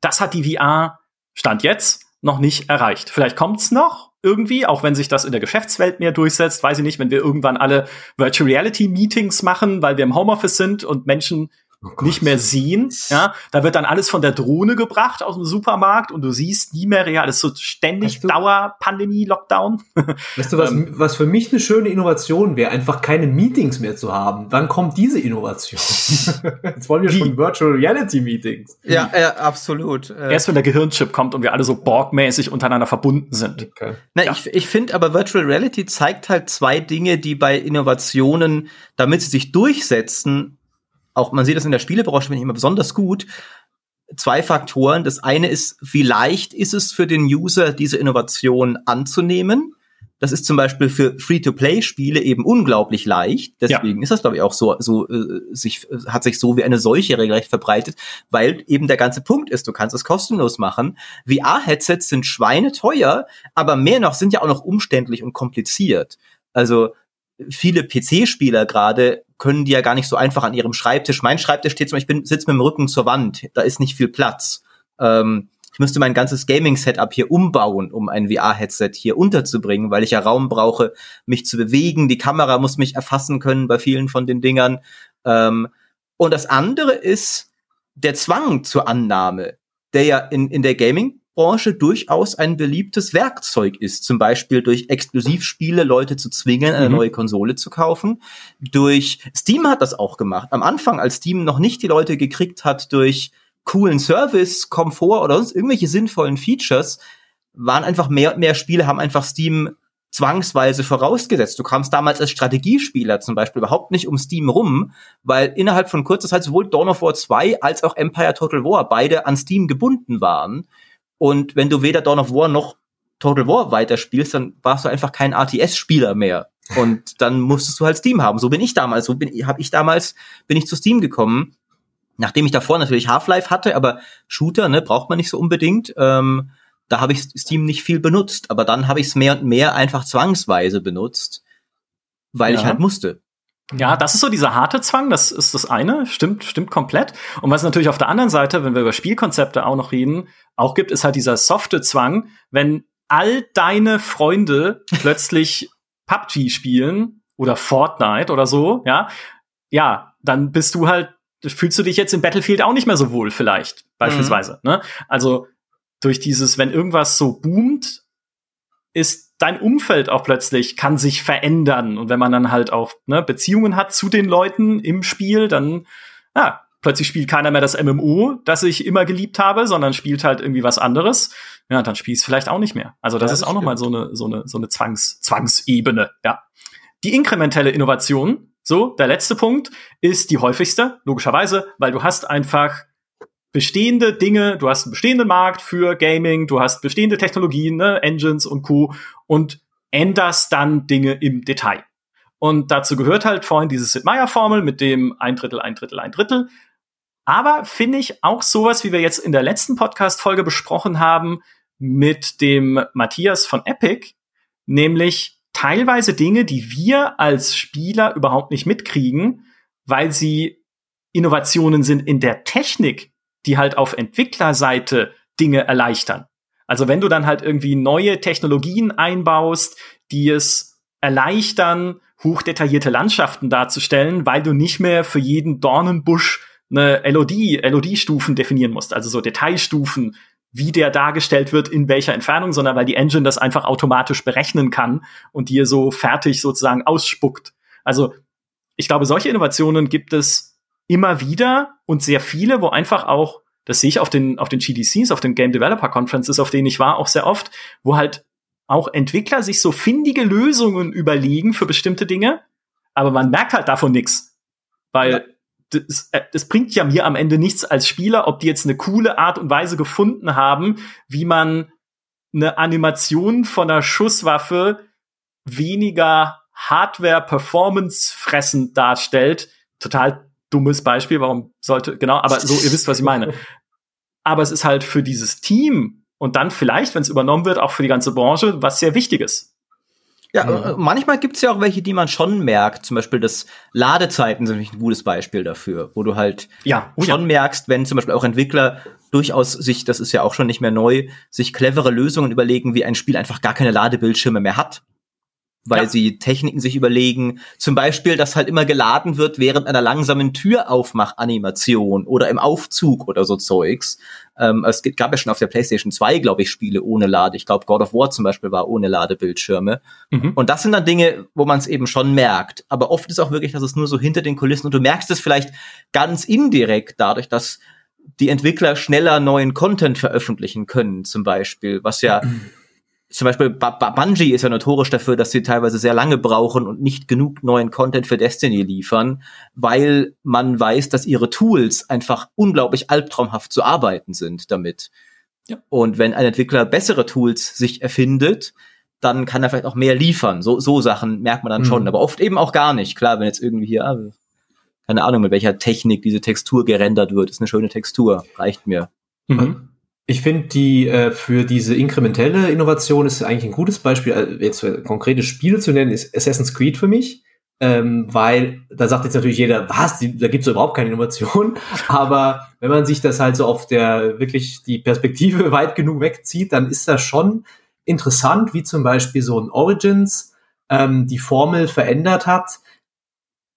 das hat die VR Stand jetzt noch nicht erreicht. Vielleicht kommt's noch irgendwie, auch wenn sich das in der Geschäftswelt mehr durchsetzt, weiß ich nicht, wenn wir irgendwann alle Virtual Reality Meetings machen, weil wir im Homeoffice sind und Menschen oh nicht mehr sehen. Ja, da wird dann alles von der Drohne gebracht aus dem Supermarkt und du siehst nie mehr real. Das ist so ständig weißt du, Dauerpandemie, Lockdown. (laughs) Weißt du, was, ähm, was für mich eine schöne Innovation wäre, einfach keine Meetings mehr zu haben. Dann kommt diese Innovation. (laughs) Jetzt wollen wir schon Virtual Reality Meetings. Ja, ja absolut. Äh, Erst wenn der Gehirnchip kommt und wir alle so Borg-mäßig untereinander verbunden sind. Okay. Na, ja. ich, ich finde aber Virtual Reality zeigt halt zwei Dinge, die bei Innovationen, damit sie sich durchsetzen, auch man sieht das in der Spielebranche, finde ich immer besonders gut. Zwei Faktoren. Das eine ist, wie leicht ist es für den User, diese Innovation anzunehmen? Das ist zum Beispiel für Free-to-Play-Spiele eben unglaublich leicht. Deswegen ja. ist das, glaube ich, auch so, so äh, sich, hat sich so wie eine Seuche regelrecht verbreitet, weil eben der ganze Punkt ist, du kannst es kostenlos machen. VR-Headsets sind schweineteuer, aber mehr noch sind ja auch noch umständlich und kompliziert. Also viele PC-Spieler gerade können die ja gar nicht so einfach an ihrem Schreibtisch. Mein Schreibtisch steht zum Beispiel, ich bin, sitze mit dem Rücken zur Wand, da ist nicht viel Platz. Ähm, ich müsste mein ganzes Gaming-Setup hier umbauen, um ein VR-Headset hier unterzubringen, weil ich ja Raum brauche, mich zu bewegen. Die Kamera muss mich erfassen können bei vielen von den Dingern. Ähm, und das andere ist der Zwang zur Annahme, der ja in, in der Gaming Branche durchaus ein beliebtes Werkzeug ist. Zum Beispiel durch Exklusivspiele Leute zu zwingen, eine mhm. neue Konsole zu kaufen. Durch Steam hat das auch gemacht. Am Anfang, als Steam noch nicht die Leute gekriegt hat durch coolen Service, Komfort oder sonst irgendwelche sinnvollen Features, waren einfach mehr und mehr Spiele, haben einfach Steam zwangsweise vorausgesetzt. Du kamst damals als Strategiespieler zum Beispiel überhaupt nicht um Steam rum, weil innerhalb von kurzer Zeit sowohl Dawn of War 2 als auch Empire Total War beide an Steam gebunden waren. Und wenn du weder Dawn of War noch Total War weiterspielst, dann warst du einfach kein RTS-Spieler mehr. Und dann musstest du halt Steam haben. So bin ich damals. So bin habe ich damals bin ich zu Steam gekommen, nachdem ich davor natürlich Half-Life hatte, aber Shooter ne braucht man nicht so unbedingt. Ähm, da habe ich Steam nicht viel benutzt, aber dann habe ich es mehr und mehr einfach zwangsweise benutzt, weil ja. ich halt musste. Ja, das ist so dieser harte Zwang, das ist das eine, stimmt, stimmt komplett. Und was natürlich auf der anderen Seite, wenn wir über Spielkonzepte auch noch reden, auch gibt, ist halt dieser softe Zwang, wenn all deine Freunde (laughs) plötzlich PUBG spielen oder Fortnite oder so, ja, ja, dann bist du halt, fühlst du dich jetzt im Battlefield auch nicht mehr so wohl, vielleicht, beispielsweise. Mhm. Ne? Also durch dieses, wenn irgendwas so boomt, ist dein Umfeld auch plötzlich kann sich verändern. Und wenn man dann halt auch ne, Beziehungen hat zu den Leuten im Spiel, dann ja, plötzlich spielt keiner mehr das MMO, das ich immer geliebt habe, sondern spielt halt irgendwie was anderes. Ja, dann spielst vielleicht auch nicht mehr. Also das, ja, das ist auch nochmal so eine, so eine, so eine Zwangs, Zwangsebene, ja. Die inkrementelle Innovation, so, der letzte Punkt, ist die häufigste, logischerweise, weil du hast einfach bestehende Dinge, du hast einen bestehenden Markt für Gaming, du hast bestehende Technologien, ne, Engines und Co. und änderst dann Dinge im Detail. Und dazu gehört halt vorhin diese Sid Meier Formel mit dem ein Drittel, ein Drittel, ein Drittel. Aber finde ich auch sowas, wie wir jetzt in der letzten Podcast-Folge besprochen haben, mit dem Matthias von Epic, nämlich teilweise Dinge, die wir als Spieler überhaupt nicht mitkriegen, weil sie Innovationen sind in der Technik, die halt auf Entwicklerseite Dinge erleichtern. Also wenn du dann halt irgendwie neue Technologien einbaust, die es erleichtern, hochdetaillierte Landschaften darzustellen, weil du nicht mehr für jeden Dornenbusch eine LOD, LOD-Stufen definieren musst, also so Detailstufen, wie der dargestellt wird, in welcher Entfernung, sondern weil die Engine das einfach automatisch berechnen kann und dir so fertig sozusagen ausspuckt. Also ich glaube, solche Innovationen gibt es immer wieder und sehr viele, wo einfach auch, das sehe ich auf den, auf den GDCs, auf den Game Developer Conferences, auf denen ich war, auch sehr oft, wo halt auch Entwickler sich so findige Lösungen überlegen für bestimmte Dinge, aber man merkt halt davon nichts. Weil ja. das, äh, das bringt ja mir am Ende nichts als Spieler, ob die jetzt eine coole Art und Weise gefunden haben, wie man eine Animation von einer Schusswaffe weniger Hardware-Performance fressend darstellt. Total dummes Beispiel, warum sollte, genau, aber so, ihr wisst, was ich meine. Aber es ist halt für dieses Team und dann vielleicht, wenn es übernommen wird, auch für die ganze Branche, was sehr Wichtiges. Ja, ja. Äh, manchmal gibt's ja auch welche, die man schon merkt. Zum Beispiel das Ladezeiten sind ein gutes Beispiel dafür, wo du halt ja, oh, schon ja. merkst, wenn zum Beispiel auch Entwickler durchaus sich, das ist ja auch schon nicht mehr neu, sich clevere Lösungen überlegen, wie ein Spiel einfach gar keine Ladebildschirme mehr hat weil ja. sie Techniken sich überlegen. Zum Beispiel, dass halt immer geladen wird während einer langsamen Türaufmachanimation oder im Aufzug oder so Zeugs. Ähm, es gab ja schon auf der PlayStation 2, glaube ich, Spiele ohne Lade. Ich glaube, God of War zum Beispiel war ohne Ladebildschirme. Mhm. Und das sind dann Dinge, wo man es eben schon merkt. Aber oft ist auch wirklich, dass es nur so hinter den Kulissen und du merkst es vielleicht ganz indirekt dadurch, dass die Entwickler schneller neuen Content veröffentlichen können, zum Beispiel, was ja (clears throat) zum Beispiel Bungie ist ja notorisch dafür, dass sie teilweise sehr lange brauchen und nicht genug neuen Content für Destiny liefern, weil man weiß, dass ihre Tools einfach unglaublich albtraumhaft zu arbeiten sind damit. Ja. Und wenn ein Entwickler bessere Tools sich erfindet, dann kann er vielleicht auch mehr liefern. So, so Sachen merkt man dann mhm. schon, aber oft eben auch gar nicht. Klar, wenn jetzt irgendwie hier, ah, keine Ahnung, mit welcher Technik diese Textur gerendert wird, ist eine schöne Textur, reicht mir. Mhm. Ich finde, die äh, für diese inkrementelle Innovation ist eigentlich ein gutes Beispiel, äh, jetzt für konkrete Spiele zu nennen, ist Assassin's Creed für mich. Ähm, weil da sagt jetzt natürlich jeder, was, da gibt's überhaupt keine Innovation. (laughs) Aber wenn man sich das halt so auf der wirklich die Perspektive (laughs) weit genug wegzieht, dann ist das schon interessant, wie zum Beispiel so ein Origins ähm, die Formel verändert hat.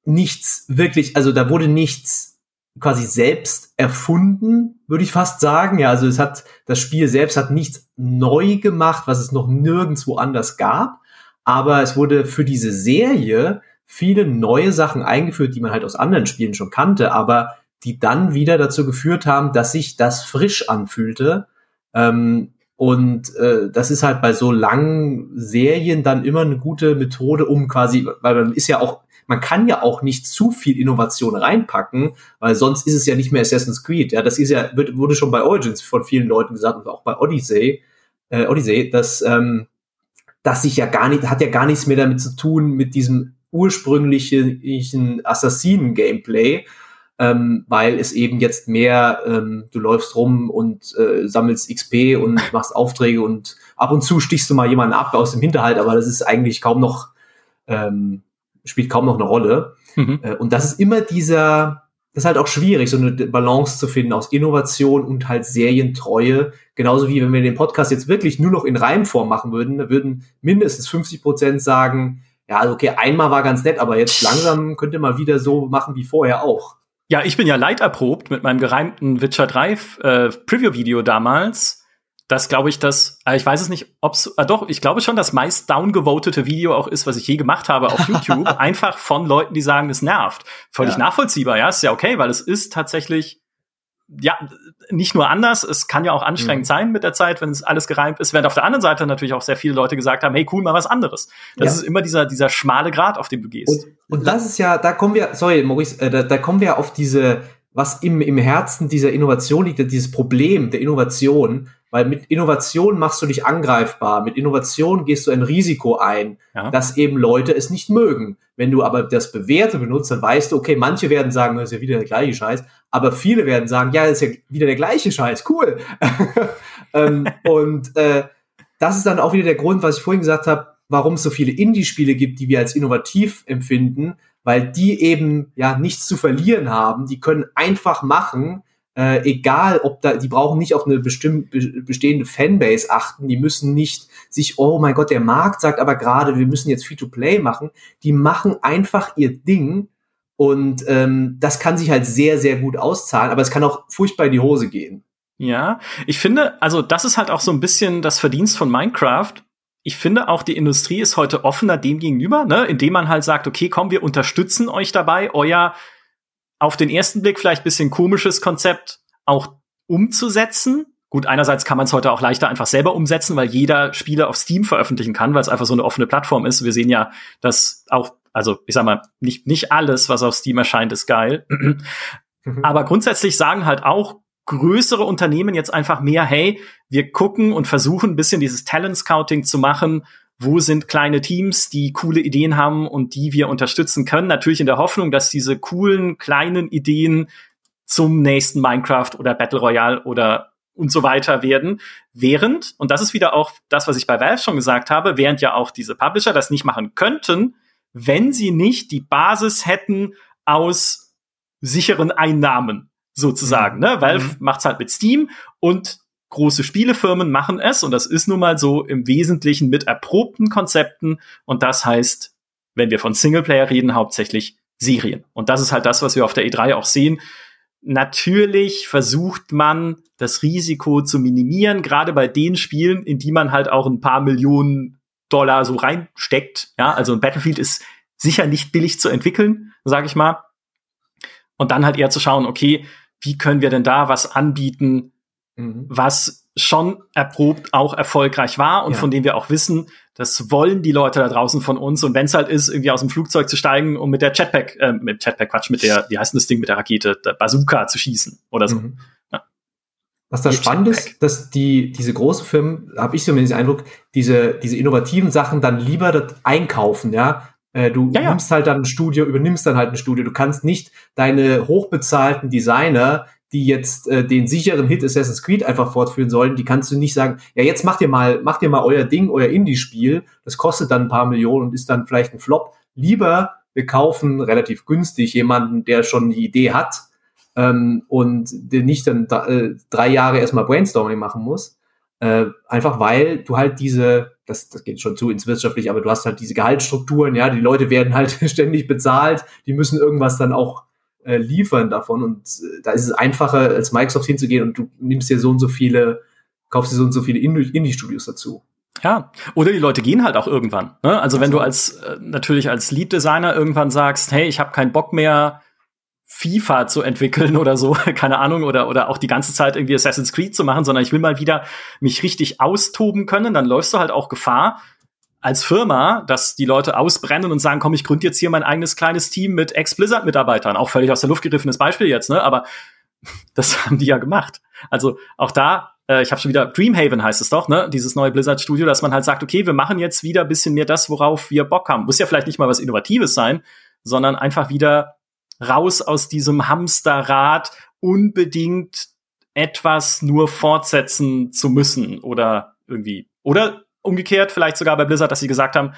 Nichts wirklich, also da wurde nichts quasi selbst erfunden, würde ich fast sagen. Ja, also es hat, das Spiel selbst hat nichts neu gemacht, was es noch nirgendwo anders gab. Aber es wurde für diese Serie viele neue Sachen eingeführt, die man halt aus anderen Spielen schon kannte, aber die dann wieder dazu geführt haben, dass sich das frisch anfühlte. Ähm, und äh, das ist halt bei so langen Serien dann immer eine gute Methode, um quasi, weil man ist ja auch man kann ja auch nicht zu viel Innovation reinpacken, weil sonst ist es ja nicht mehr Assassin's Creed. Ja, das ist ja, wurde schon bei Origins von vielen Leuten gesagt und auch bei Odyssey, äh, Odyssey, dass, ähm, dass sich ja gar nicht, hat ja gar nichts mehr damit zu tun mit diesem ursprünglichen Assassinen-Gameplay, ähm, weil es eben jetzt mehr, ähm, du läufst rum und äh, sammelst XP und (laughs) machst Aufträge und ab und zu stichst du mal jemanden ab aus dem Hinterhalt, aber das ist eigentlich kaum noch ähm, spielt kaum noch eine Rolle. Mhm. Äh, und das ist immer dieser, das ist halt auch schwierig, so eine Balance zu finden aus Innovation und halt Serientreue. Genauso wie wenn wir den Podcast jetzt wirklich nur noch in Reimform machen würden, würden mindestens 50 Prozent sagen, ja, also okay, einmal war ganz nett, aber jetzt langsam könnt ihr mal wieder so machen wie vorher auch. Ja, ich bin ja leiterprobt mit meinem gereimten Witcher 3 äh, Preview-Video damals das glaube ich, das, äh, ich weiß es nicht, ob's, äh, doch, ich glaube schon, das meist downgevotete Video auch ist, was ich je gemacht habe auf YouTube. (laughs) einfach von Leuten, die sagen, es nervt. Völlig ja. nachvollziehbar, ja, ist ja okay, weil es ist tatsächlich, ja, nicht nur anders, es kann ja auch anstrengend mhm. sein mit der Zeit, wenn es alles gereimt ist, während auf der anderen Seite natürlich auch sehr viele Leute gesagt haben, hey, cool, mal was anderes. Das ja. ist immer dieser, dieser schmale Grad, auf den du gehst. Und, und das ist ja, da kommen wir, sorry, Maurice, äh, da, da kommen wir auf diese, was im, im Herzen dieser Innovation liegt, dieses Problem der Innovation, weil mit Innovation machst du dich angreifbar. Mit Innovation gehst du ein Risiko ein, ja. dass eben Leute es nicht mögen. Wenn du aber das Bewährte benutzt, dann weißt du, okay, manche werden sagen, das ist ja wieder der gleiche Scheiß, aber viele werden sagen, ja, das ist ja wieder der gleiche Scheiß, cool. (laughs) ähm, und äh, das ist dann auch wieder der Grund, was ich vorhin gesagt habe, warum es so viele Indie-Spiele gibt, die wir als innovativ empfinden, weil die eben ja nichts zu verlieren haben, die können einfach machen, äh, egal ob da, die brauchen nicht auf eine bestimmte bestehende Fanbase achten, die müssen nicht sich, oh mein Gott, der Markt sagt aber gerade, wir müssen jetzt Free-to-Play machen. Die machen einfach ihr Ding und ähm, das kann sich halt sehr, sehr gut auszahlen, aber es kann auch furchtbar in die Hose gehen. Ja, ich finde, also das ist halt auch so ein bisschen das Verdienst von Minecraft. Ich finde auch, die Industrie ist heute offener dem gegenüber, ne? indem man halt sagt, okay, komm, wir unterstützen euch dabei, euer auf den ersten Blick vielleicht bisschen komisches Konzept auch umzusetzen. Gut, einerseits kann man es heute auch leichter einfach selber umsetzen, weil jeder Spiele auf Steam veröffentlichen kann, weil es einfach so eine offene Plattform ist. Wir sehen ja, dass auch, also ich sag mal, nicht, nicht alles, was auf Steam erscheint, ist geil. Mhm. Aber grundsätzlich sagen halt auch größere Unternehmen jetzt einfach mehr, hey, wir gucken und versuchen ein bisschen dieses Talent Scouting zu machen wo sind kleine Teams, die coole Ideen haben und die wir unterstützen können. Natürlich in der Hoffnung, dass diese coolen kleinen Ideen zum nächsten Minecraft oder Battle Royale oder und so weiter werden. Während, und das ist wieder auch das, was ich bei Valve schon gesagt habe, während ja auch diese Publisher das nicht machen könnten, wenn sie nicht die Basis hätten aus sicheren Einnahmen sozusagen. Mhm. Ne? Valve mhm. macht's halt mit Steam und große Spielefirmen machen es und das ist nun mal so im Wesentlichen mit erprobten Konzepten und das heißt, wenn wir von Singleplayer reden, hauptsächlich Serien. Und das ist halt das, was wir auf der E3 auch sehen. Natürlich versucht man, das Risiko zu minimieren, gerade bei den Spielen, in die man halt auch ein paar Millionen Dollar so reinsteckt. Ja, also ein Battlefield ist sicher nicht billig zu entwickeln, sage ich mal. Und dann halt eher zu schauen, okay, wie können wir denn da was anbieten, mhm. was schon erprobt auch erfolgreich war und ja. von dem wir auch wissen, das wollen die Leute da draußen von uns. Und wenn es halt ist, irgendwie aus dem Flugzeug zu steigen und mit der Jetpack, äh, mit Jetpack, Quatsch, mit der, wie heißt denn das Ding mit der Rakete, der Bazooka zu schießen oder so. Mhm. Ja. Was da spannend ist, dass die, diese großen Firmen, habe ich so den Eindruck, diese, diese innovativen Sachen dann lieber das einkaufen, ja. Äh, du ja. nimmst halt dann ein Studio, übernimmst dann halt ein Studio. Du kannst nicht deine hochbezahlten Designer die jetzt äh, den sicheren Hit Assassin's Creed einfach fortführen sollen, die kannst du nicht sagen, ja, jetzt macht ihr mal, macht ihr mal euer Ding, euer Indie-Spiel, das kostet dann ein paar Millionen und ist dann vielleicht ein Flop. Lieber wir kaufen relativ günstig jemanden, der schon die Idee hat ähm, und der nicht dann äh, drei Jahre erstmal Brainstorming machen muss. Äh, einfach weil du halt diese, das, das geht schon zu ins Wirtschaftliche, aber du hast halt diese Gehaltsstrukturen, ja, die Leute werden halt (laughs) ständig bezahlt, die müssen irgendwas dann auch äh, liefern davon. Und äh, da ist es einfacher, als Microsoft hinzugehen und du nimmst dir so und so viele, kaufst dir so und so viele Indie-Studios dazu. Ja, oder die Leute gehen halt auch irgendwann. Ne? Also wenn du als äh, natürlich als Lead-Designer irgendwann sagst, hey, ich habe keinen Bock mehr, FIFA zu entwickeln oder so, (laughs) keine Ahnung, oder, oder auch die ganze Zeit irgendwie Assassin's Creed zu machen, sondern ich will mal wieder mich richtig austoben können, dann läufst du halt auch Gefahr, als Firma, dass die Leute ausbrennen und sagen, komm, ich gründe jetzt hier mein eigenes kleines Team mit Ex-Blizzard-Mitarbeitern. Auch völlig aus der Luft gegriffenes Beispiel jetzt, ne? Aber (laughs) das haben die ja gemacht. Also auch da, äh, ich habe schon wieder, Dreamhaven heißt es doch, ne? Dieses neue Blizzard-Studio, dass man halt sagt, okay, wir machen jetzt wieder ein bisschen mehr das, worauf wir Bock haben. Muss ja vielleicht nicht mal was Innovatives sein, sondern einfach wieder raus aus diesem Hamsterrad, unbedingt etwas nur fortsetzen zu müssen oder irgendwie. Oder umgekehrt, vielleicht sogar bei Blizzard, dass sie gesagt haben,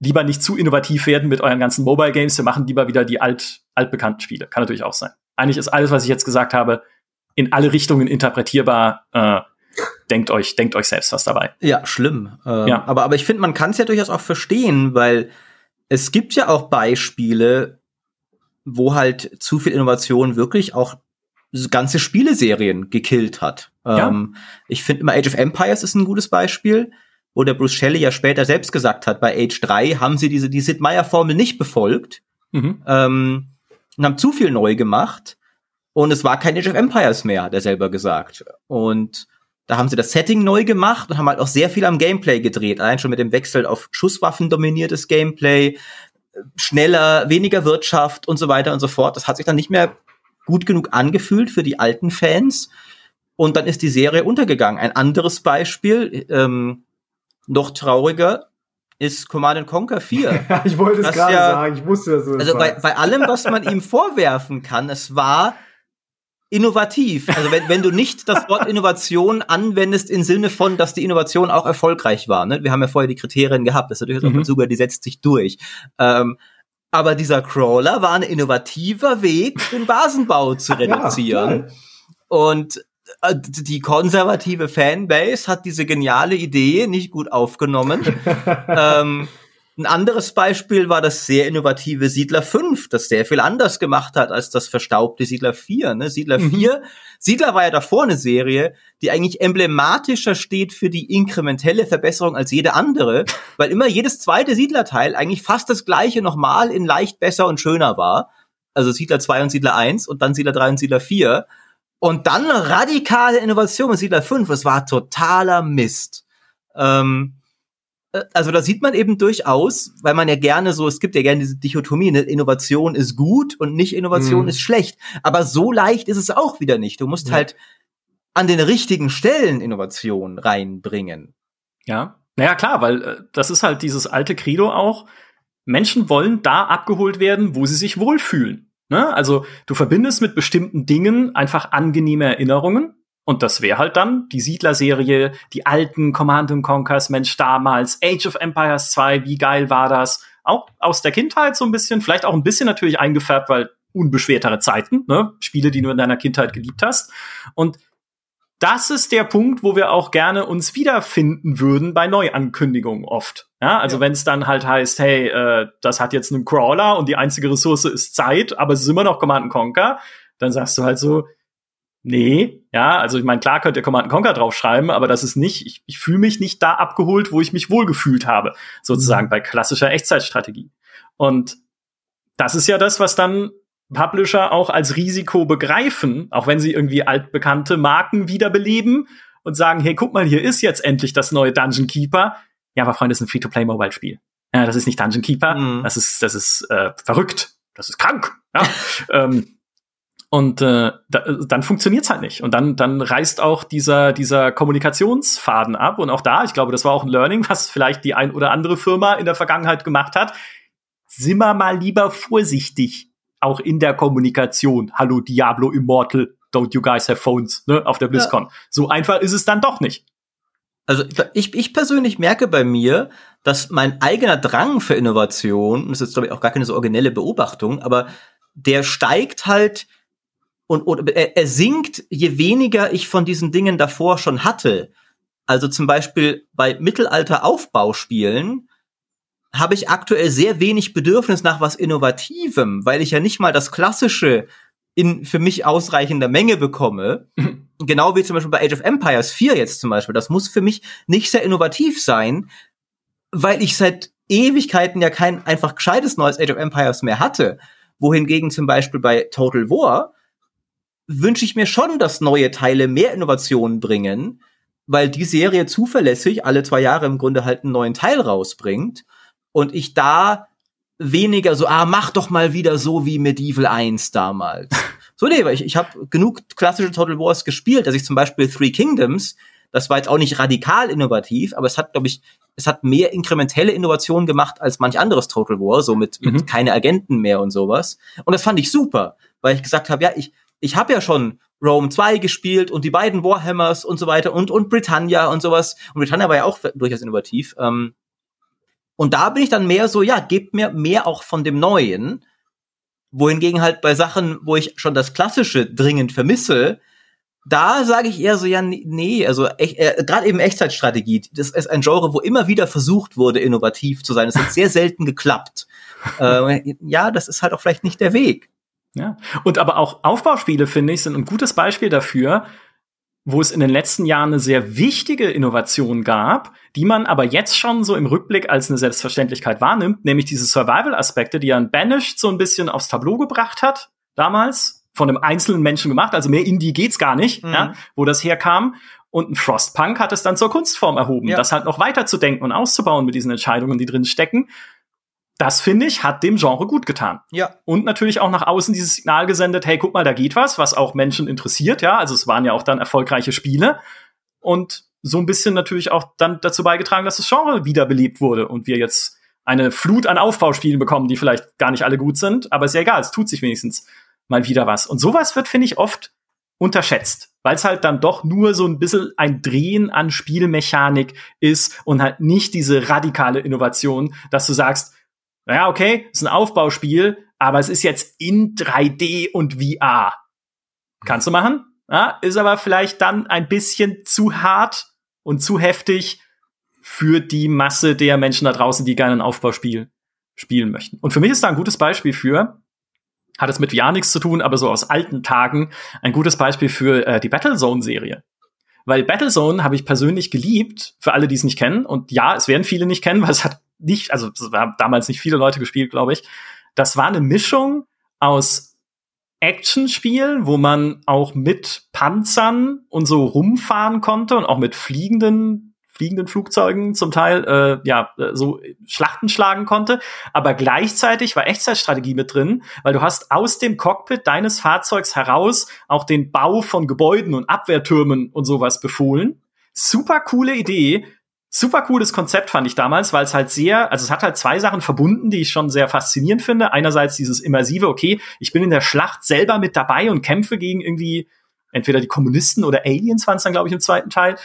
lieber nicht zu innovativ werden mit euren ganzen Mobile Games, wir machen lieber wieder die alt, altbekannten Spiele. Kann natürlich auch sein. Eigentlich ist alles, was ich jetzt gesagt habe, in alle Richtungen interpretierbar. Äh, denkt euch, denkt euch selbst was dabei. Ja, schlimm. Ähm, ja. Aber, aber ich finde, man kann es ja durchaus auch verstehen, weil es gibt ja auch Beispiele, wo halt zu viel Innovation wirklich auch ganze Spieleserien gekillt hat. Ja. Ähm, ich finde immer Age of Empires ist ein gutes Beispiel wo der Bruce Shelley ja später selbst gesagt hat, bei Age 3 haben sie diese die Sid Meier Formel nicht befolgt mhm. ähm, und haben zu viel neu gemacht und es war kein Age of Empires mehr, hat er selber gesagt. Und da haben sie das Setting neu gemacht und haben halt auch sehr viel am Gameplay gedreht. Allein schon mit dem Wechsel auf Schusswaffen dominiertes Gameplay, schneller, weniger Wirtschaft und so weiter und so fort. Das hat sich dann nicht mehr gut genug angefühlt für die alten Fans. Und dann ist die Serie untergegangen. Ein anderes Beispiel, ähm, noch trauriger ist Command Conquer 4. (laughs) ich wollte es gerade ja, sagen, ich wusste das. Also bei, bei allem, was man ihm vorwerfen kann, es war innovativ. Also wenn, wenn du nicht das Wort Innovation anwendest im Sinne von, dass die Innovation auch erfolgreich war. Ne? Wir haben ja vorher die Kriterien gehabt, das ist natürlich mhm. sogar, die setzt sich durch. Ähm, aber dieser Crawler war ein innovativer Weg, den Basenbau zu (laughs) reduzieren. Ja, und die konservative Fanbase hat diese geniale Idee nicht gut aufgenommen. (laughs) ähm, ein anderes Beispiel war das sehr innovative Siedler 5, das sehr viel anders gemacht hat als das verstaubte Siedler 4. Ne? Siedler mhm. 4, Siedler war ja davor eine Serie, die eigentlich emblematischer steht für die inkrementelle Verbesserung als jede andere, weil immer jedes zweite Siedlerteil eigentlich fast das gleiche nochmal in leicht besser und schöner war. Also Siedler 2 und Siedler 1 und dann Siedler 3 und Siedler 4. Und dann radikale Innovation mit Siedler 5. Es war totaler Mist. Ähm, äh, also da sieht man eben durchaus, weil man ja gerne so, es gibt ja gerne diese Dichotomie, ne? Innovation ist gut und nicht Innovation mhm. ist schlecht. Aber so leicht ist es auch wieder nicht. Du musst ja. halt an den richtigen Stellen Innovation reinbringen. Ja, naja klar, weil äh, das ist halt dieses alte Credo auch. Menschen wollen da abgeholt werden, wo sie sich wohlfühlen. Ne? Also du verbindest mit bestimmten Dingen einfach angenehme Erinnerungen. Und das wäre halt dann die Siedler-Serie, die alten Command Conquers, Mensch, damals, Age of Empires 2, wie geil war das? Auch aus der Kindheit so ein bisschen, vielleicht auch ein bisschen natürlich eingefärbt, weil unbeschwertere Zeiten, ne? Spiele, die du in deiner Kindheit geliebt hast. Und das ist der Punkt, wo wir auch gerne uns wiederfinden würden bei Neuankündigungen oft. Ja, also ja. wenn es dann halt heißt, hey, äh, das hat jetzt einen Crawler und die einzige Ressource ist Zeit, aber es ist immer noch Command Conquer, dann sagst du halt so, nee, ja, also ich meine, klar könnt ihr Command Conquer draufschreiben, aber das ist nicht, ich, ich fühle mich nicht da abgeholt, wo ich mich wohlgefühlt habe, sozusagen mhm. bei klassischer Echtzeitstrategie. Und das ist ja das, was dann Publisher auch als Risiko begreifen, auch wenn sie irgendwie altbekannte Marken wiederbeleben und sagen, hey, guck mal, hier ist jetzt endlich das neue Dungeon Keeper. Ja, aber Freunde, das ist ein Free-to-Play-Mobile-Spiel. Ja, das ist nicht Dungeon Keeper. Mhm. Das ist, das ist äh, verrückt. Das ist krank. Ja. (laughs) ähm, und äh, da, dann funktioniert's halt nicht. Und dann, dann reißt auch dieser, dieser Kommunikationsfaden ab. Und auch da, ich glaube, das war auch ein Learning, was vielleicht die ein oder andere Firma in der Vergangenheit gemacht hat. Sind wir mal lieber vorsichtig auch in der Kommunikation. Hallo Diablo Immortal, don't you guys have phones, ne, auf der BlizzCon. Ja. So einfach ist es dann doch nicht. Also ich, ich persönlich merke bei mir, dass mein eigener Drang für Innovation, das ist jetzt glaube ich auch gar keine so originelle Beobachtung, aber der steigt halt und, und er, er sinkt, je weniger ich von diesen Dingen davor schon hatte. Also zum Beispiel bei Mittelalter-Aufbauspielen habe ich aktuell sehr wenig Bedürfnis nach was Innovativem, weil ich ja nicht mal das Klassische in für mich ausreichender Menge bekomme. (laughs) genau wie zum Beispiel bei Age of Empires 4 jetzt zum Beispiel. Das muss für mich nicht sehr innovativ sein, weil ich seit Ewigkeiten ja kein einfach gescheites neues Age of Empires mehr hatte. Wohingegen zum Beispiel bei Total War wünsche ich mir schon, dass neue Teile mehr Innovationen bringen, weil die Serie zuverlässig alle zwei Jahre im Grunde halt einen neuen Teil rausbringt und ich da weniger so, ah, mach doch mal wieder so wie Medieval 1 damals. (laughs) so, nee, weil ich, ich habe genug klassische Total Wars gespielt, dass ich zum Beispiel Three Kingdoms, das war jetzt auch nicht radikal innovativ, aber es hat, glaube ich, es hat mehr inkrementelle Innovationen gemacht als manch anderes Total War, so mit, mhm. mit keine Agenten mehr und sowas. Und das fand ich super, weil ich gesagt habe, ja, ich, ich habe ja schon Rome 2 gespielt und die beiden Warhammers und so weiter und, und Britannia und sowas. Und Britannia war ja auch durchaus innovativ. Ähm, und da bin ich dann mehr so, ja, gebt mir mehr auch von dem Neuen. Wohingegen halt bei Sachen, wo ich schon das Klassische dringend vermisse, da sage ich eher so, ja, nee, also äh, gerade eben Echtzeitstrategie, das ist ein Genre, wo immer wieder versucht wurde, innovativ zu sein. Es hat sehr selten geklappt. (laughs) Äh, ja, das ist halt auch vielleicht nicht der Weg. Ja, und aber auch Aufbauspiele, finde ich, sind ein gutes Beispiel dafür, wo es in den letzten Jahren eine sehr wichtige Innovation gab, die man aber jetzt schon so im Rückblick als eine Selbstverständlichkeit wahrnimmt, nämlich diese Survival-Aspekte, die ein Banished so ein bisschen aufs Tableau gebracht hat, damals, von einem einzelnen Menschen gemacht, also mehr Indie geht's gar nicht, mhm. ja, wo das herkam. Und ein Frostpunk hat es dann zur Kunstform erhoben, ja. das halt noch weiter zu denken und auszubauen mit diesen Entscheidungen, die drin stecken das finde ich, hat dem Genre gut getan. Ja. Und natürlich auch nach außen dieses Signal gesendet, hey, guck mal, da geht was, was auch Menschen interessiert, ja. Also es waren ja auch dann erfolgreiche Spiele. Und so ein bisschen natürlich auch dann dazu beigetragen, dass das Genre wiederbelebt wurde und wir jetzt eine Flut an Aufbauspielen bekommen, die vielleicht gar nicht alle gut sind, aber ist ja egal, es tut sich wenigstens mal wieder was. Und sowas wird, finde ich, oft unterschätzt, weil es halt dann doch nur so ein bisschen ein Drehen an Spielmechanik ist und halt nicht diese radikale Innovation, dass du sagst, naja, okay, ist ein Aufbauspiel, aber es ist jetzt in 3D und VR. Kannst du machen, ja, ist aber vielleicht dann ein bisschen zu hart und zu heftig für die Masse der Menschen da draußen, die gerne ein Aufbauspiel spielen möchten. Und für mich ist da ein gutes Beispiel für, hat es mit VR nichts zu tun, aber so aus alten Tagen ein gutes Beispiel für äh, die Battlezone-Serie. Weil Battlezone habe ich persönlich geliebt, für alle, die es nicht kennen. Und ja, es werden viele nicht kennen, weil es hat nicht, also es haben damals nicht viele Leute gespielt, glaube ich. Das war eine Mischung aus Actionspiel, wo man auch mit Panzern und so rumfahren konnte und auch mit fliegenden fliegenden Flugzeugen zum Teil äh, ja äh, so Schlachten schlagen konnte, aber gleichzeitig war Echtzeitstrategie mit drin, weil du hast aus dem Cockpit deines Fahrzeugs heraus auch den Bau von Gebäuden und Abwehrtürmen und sowas befohlen. Super coole Idee, super cooles Konzept fand ich damals, weil es halt sehr, also es hat halt zwei Sachen verbunden, die ich schon sehr faszinierend finde. Einerseits dieses immersive, okay, ich bin in der Schlacht selber mit dabei und kämpfe gegen irgendwie entweder die Kommunisten oder Aliens waren es dann, glaube ich, im zweiten Teil.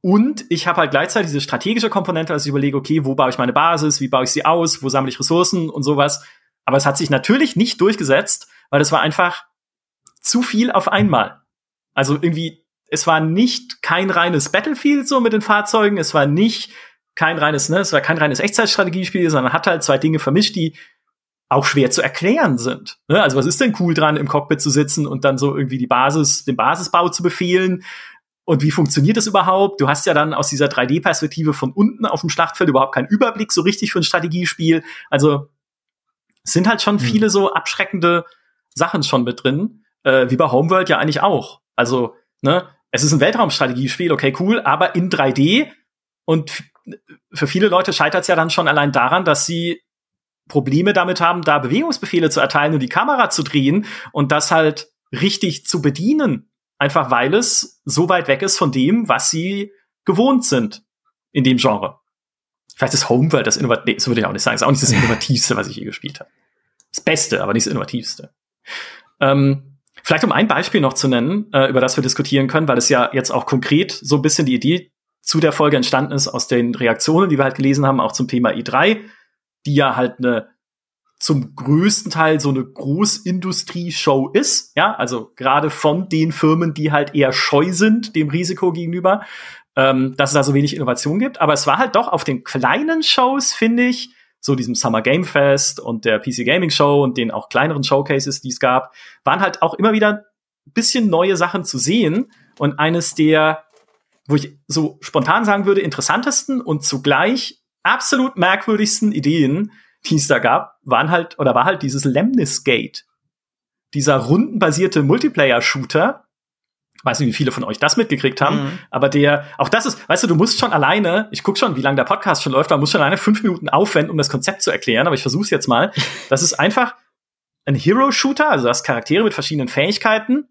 Und ich habe halt gleichzeitig diese strategische Komponente, dass ich überlege, okay, wo baue ich meine Basis, wie baue ich sie aus, wo sammle ich Ressourcen und sowas. Aber es hat sich natürlich nicht durchgesetzt, weil es war einfach zu viel auf einmal. Also irgendwie es war nicht kein reines Battlefield so mit den Fahrzeugen, es war nicht kein reines, ne, es war kein reines Echtzeitstrategiespiel, sondern hat halt zwei Dinge vermischt, die auch schwer zu erklären sind. Ne? Also was ist denn cool dran, im Cockpit zu sitzen und dann so irgendwie die Basis, den Basisbau zu befehlen? Und wie funktioniert das überhaupt? Du hast ja dann aus dieser 3D-Perspektive von unten auf dem Schlachtfeld überhaupt keinen Überblick so richtig für ein Strategiespiel. Also sind halt schon hm. viele so abschreckende Sachen schon mit drin, äh, wie bei Homeworld ja eigentlich auch. Also, ne, es ist ein Weltraumstrategiespiel, okay, cool, aber in 3D und für viele Leute scheitert es ja dann schon allein daran, dass sie Probleme damit haben, da Bewegungsbefehle zu erteilen und die Kamera zu drehen und das halt richtig zu bedienen. Einfach weil es so weit weg ist von dem, was sie gewohnt sind in dem Genre. Vielleicht ist Homeworld das Innovativste, nee, das würde ich auch nicht sagen, ist auch nicht das (laughs) Innovativste, was ich je gespielt habe. Das Beste, aber nicht das Innovativste. Ähm, vielleicht um ein Beispiel noch zu nennen, äh, über das wir diskutieren können, weil es ja jetzt auch konkret so ein bisschen die Idee zu der Folge entstanden ist aus den Reaktionen, die wir halt gelesen haben, auch zum Thema i3 die ja halt eine zum größten Teil so eine Großindustrie-Show ist, ja, also gerade von den Firmen, die halt eher scheu sind dem Risiko gegenüber, ähm, dass es da so wenig Innovation gibt. Aber es war halt doch auf den kleinen Shows, finde ich, so diesem Summer Game Fest und der PC Gaming Show und den auch kleineren Showcases, die es gab, waren halt auch immer wieder ein bisschen neue Sachen zu sehen. Und eines der, wo ich so spontan sagen würde, interessantesten und zugleich absolut merkwürdigsten Ideen, die es da gab, waren halt, oder war halt dieses Lemnis Gate. Dieser rundenbasierte Multiplayer-Shooter. Weiß nicht, wie viele von euch das mitgekriegt haben, mhm. aber der, auch das ist, weißt du, du musst schon alleine, ich guck schon, wie lange der Podcast schon läuft, man muss schon alleine fünf Minuten aufwenden, um das Konzept zu erklären, aber ich versuche es jetzt mal. (laughs) Das ist einfach ein Hero-Shooter, also das Charaktere mit verschiedenen Fähigkeiten,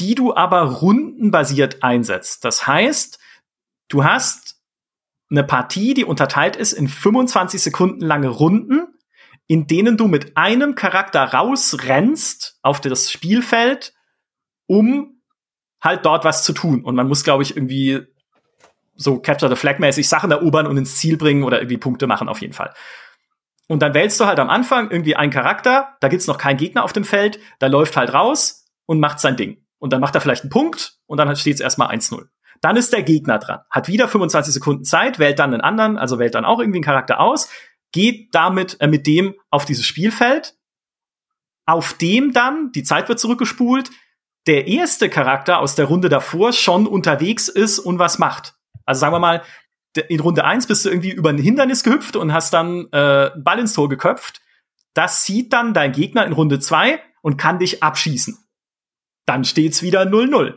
die du aber rundenbasiert einsetzt. Das heißt, du hast eine Partie, die unterteilt ist in 25 Sekunden lange Runden, in denen du mit einem Charakter rausrennst auf das Spielfeld, um halt dort was zu tun. Und man muss, glaube ich, irgendwie so Capture the Flag mäßig Sachen erobern und ins Ziel bringen oder irgendwie Punkte machen auf jeden Fall. Und dann wählst du halt am Anfang irgendwie einen Charakter, da gibt's noch keinen Gegner auf dem Feld, da läuft halt raus und macht sein Ding. Und dann macht er vielleicht einen Punkt und dann steht's erstmal 1-0. Dann ist der Gegner dran, hat wieder 25 Sekunden Zeit, wählt dann einen anderen, also wählt dann auch irgendwie einen Charakter aus, geht damit äh, mit dem auf dieses Spielfeld, auf dem dann, die Zeit wird zurückgespult, der erste Charakter aus der Runde davor schon unterwegs ist und was macht. Also sagen wir mal, in Runde eins bist du irgendwie über ein Hindernis gehüpft und hast dann äh, Ball ins Tor geköpft. Das sieht dann dein Gegner in Runde zwei und kann dich abschießen. Dann steht's wieder 0-0.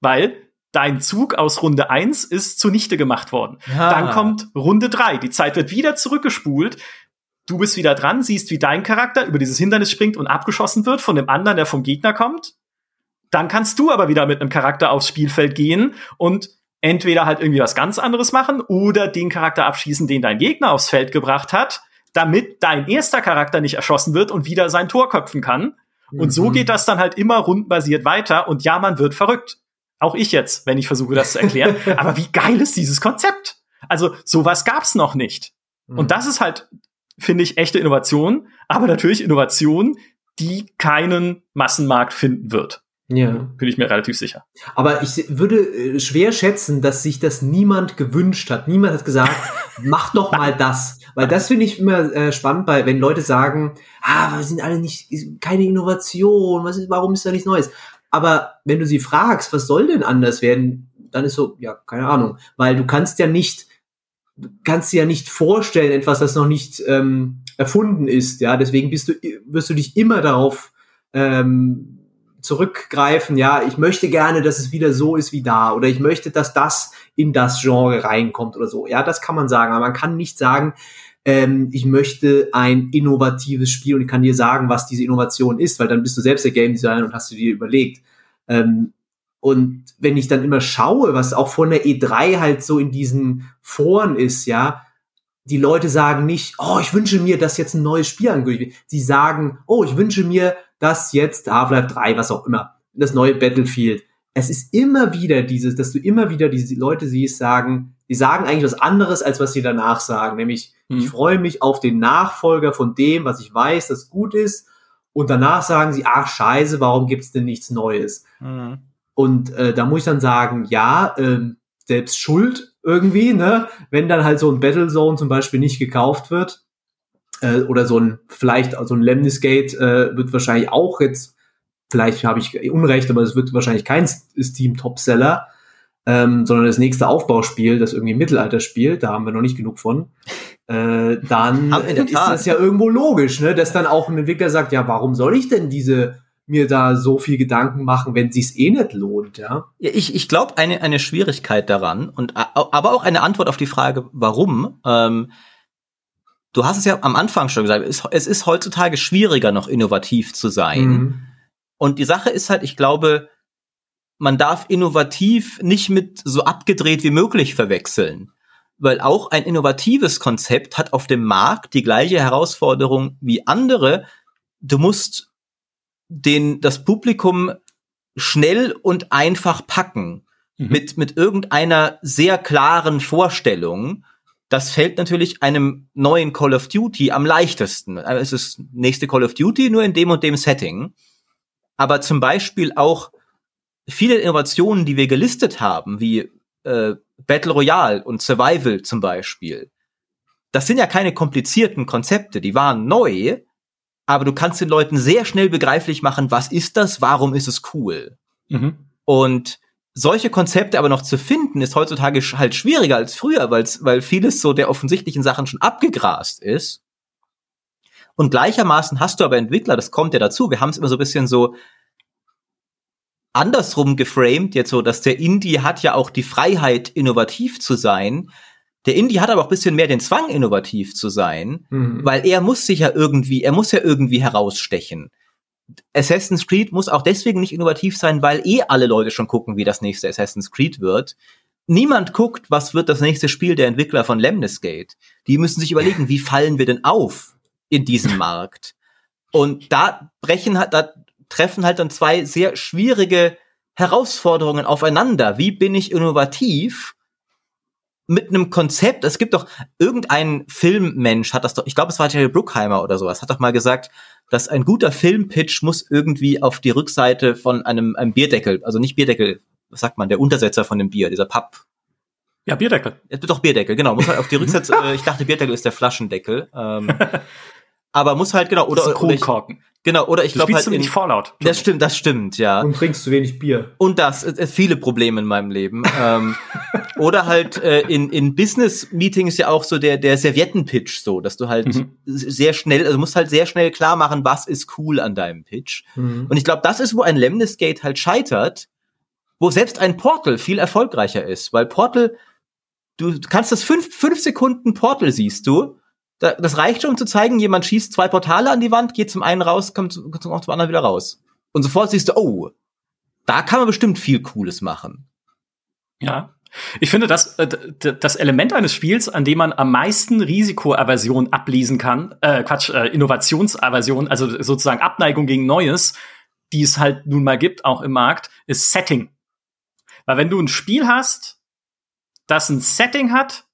Weil dein Zug aus Runde 1 ist zunichte gemacht worden. Ja. Dann kommt Runde 3. Die Zeit wird wieder zurückgespult. Du bist wieder dran, siehst, wie dein Charakter über dieses Hindernis springt und abgeschossen wird von dem anderen, der vom Gegner kommt. Dann kannst du aber wieder mit einem Charakter aufs Spielfeld gehen und entweder halt irgendwie was ganz anderes machen oder den Charakter abschießen, den dein Gegner aufs Feld gebracht hat, damit dein erster Charakter nicht erschossen wird und wieder sein Tor köpfen kann. Und mhm. so geht das dann halt immer rundenbasiert weiter und ja, man wird verrückt. Auch ich jetzt, wenn ich versuche, das zu erklären. (laughs) Aber wie geil ist dieses Konzept? Also, sowas gab's noch nicht. Mhm. Und das ist halt, finde ich, echte Innovation, aber natürlich Innovation, die keinen Massenmarkt finden wird. Ja. Bin ich mir relativ sicher. Aber ich würde äh, schwer schätzen, dass sich das niemand gewünscht hat. Niemand hat gesagt, (laughs) mach doch mal das. Weil das finde ich immer äh, spannend, weil wenn Leute sagen, ah, wir sind alle nicht, keine Innovation, was ist, warum ist da nichts Neues? Aber wenn du sie fragst, was soll denn anders werden, dann ist so, ja, keine Ahnung. Weil du kannst ja nicht, du kannst dir ja nicht vorstellen, etwas, das noch nicht ähm, erfunden ist. Ja, deswegen bist du, wirst du dich immer darauf ähm, zurückgreifen, ja, ich möchte gerne, dass es wieder so ist wie da oder ich möchte, dass das in das Genre reinkommt oder so. Ja, das kann man sagen, aber man kann nicht sagen, ähm, ich möchte ein innovatives Spiel und ich kann dir sagen, was diese Innovation ist, weil dann bist du selbst der Game Designer und hast du dir überlegt. Ähm, und wenn ich dann immer schaue, was auch von der E3 halt so in diesen Foren ist, ja, die Leute sagen nicht, oh, ich wünsche mir, dass jetzt ein neues Spiel angekündigt wird. Sie sagen, oh, ich wünsche mir, dass jetzt Half-Life 3, was auch immer, das neue Battlefield. Es ist immer wieder dieses, dass du immer wieder diese Leute siehst, sagen, die sagen eigentlich was anderes, als was sie danach sagen. Nämlich, hm. ich freue mich auf den Nachfolger von dem, was ich weiß, das gut ist. Und danach sagen sie, ach scheiße, warum gibt's denn nichts Neues? Hm. Und äh, da muss ich dann sagen, ja, äh, selbst schuld irgendwie, ne? Wenn dann halt so ein Battlezone zum Beispiel nicht gekauft wird, äh, oder so ein, vielleicht so ein Lemnisgate äh, wird wahrscheinlich auch jetzt, vielleicht habe ich Unrecht, aber es wird wahrscheinlich kein Steam-Topseller, ähm, sondern das nächste Aufbauspiel, das irgendwie Mittelalter spielt, da haben wir noch nicht genug von, äh, dann ist das ja irgendwo logisch, ne? dass dann auch ein Entwickler sagt, ja, warum soll ich denn diese mir da so viel Gedanken machen, wenn sich's eh nicht lohnt, ja? ja ich ich glaube, eine, eine Schwierigkeit daran und aber auch eine Antwort auf die Frage, warum, ähm, du hast es ja am Anfang schon gesagt, es, es ist heutzutage schwieriger, noch innovativ zu sein. Mhm. Und die Sache ist halt, ich glaube, man darf innovativ nicht mit so abgedreht wie möglich verwechseln. Weil auch ein innovatives Konzept hat auf dem Markt die gleiche Herausforderung wie andere. Du musst den, das Publikum schnell und einfach packen. Mhm. Mit, mit irgendeiner sehr klaren Vorstellung. Das fällt natürlich einem neuen Call of Duty am leichtesten. Es ist nächste Call of Duty nur in dem und dem Setting. Aber zum Beispiel auch viele Innovationen, die wir gelistet haben, wie äh, Battle Royale und Survival zum Beispiel, das sind ja keine komplizierten Konzepte, die waren neu, aber du kannst den Leuten sehr schnell begreiflich machen, was ist das, warum ist es cool. Mhm. Und solche Konzepte aber noch zu finden, ist heutzutage halt schwieriger als früher, weil's, weil vieles so der offensichtlichen Sachen schon abgegrast ist. Und gleichermaßen hast du aber Entwickler, das kommt ja dazu, wir haben es immer so ein bisschen so andersrum geframed, jetzt so, dass der Indie hat ja auch die Freiheit, innovativ zu sein. Der Indie hat aber auch bisschen mehr den Zwang, innovativ zu sein, mhm. weil er muss sich ja irgendwie, er muss ja irgendwie herausstechen. Assassin's Creed muss auch deswegen nicht innovativ sein, weil eh alle Leute schon gucken, wie das nächste Assassin's Creed wird. Niemand guckt, was wird das nächste Spiel der Entwickler von Lemnisgate. Die müssen sich überlegen, wie fallen wir denn auf in diesem (laughs) Markt? Und da brechen halt, da treffen halt dann zwei sehr schwierige Herausforderungen aufeinander. Wie bin ich innovativ mit einem Konzept? Es gibt doch irgendein Filmmensch hat das doch, ich glaube, es war Jerry Bruckheimer oder sowas, hat doch mal gesagt, dass ein guter Filmpitch muss irgendwie auf die Rückseite von einem, einem Bierdeckel, also nicht Bierdeckel, was sagt man, der Untersetzer von dem Bier, dieser Papp. Ja, Bierdeckel. Doch, Bierdeckel, genau. Muss halt auf die (laughs) Rückseite, äh, ich dachte, Bierdeckel ist der Flaschendeckel. Ähm, (laughs) aber muss halt genau oder, oder ich, genau oder ich glaube halt in, nicht Fallout. Das stimmt, das stimmt, ja. Und trinkst zu wenig Bier. Und das äh, viele Probleme in meinem Leben. ähm, (laughs) oder halt äh, in in Business Meetings ja auch so der der Serviettenpitch so, dass du halt mhm. sehr schnell, also musst halt sehr schnell klar machen, was ist cool an deinem Pitch. Mhm. Und ich glaube, das ist wo ein Lemnisgate halt scheitert, wo selbst ein Portal viel erfolgreicher ist, weil Portal du kannst das fünf, fünf Sekunden Portal siehst du das reicht schon, um zu zeigen, jemand schießt zwei Portale an die Wand, geht zum einen raus, kommt zum, zum anderen wieder raus. Und sofort siehst du, oh, da kann man bestimmt viel Cooles machen. Ja. Ich finde, das, äh, das Element eines Spiels, an dem man am meisten Risikoaversion ablesen kann, äh, Quatsch, äh, Innovationsaversion, also sozusagen Abneigung gegen Neues, die es halt nun mal gibt, auch im Markt, ist Setting. Weil wenn du ein Spiel hast, das ein Setting hat,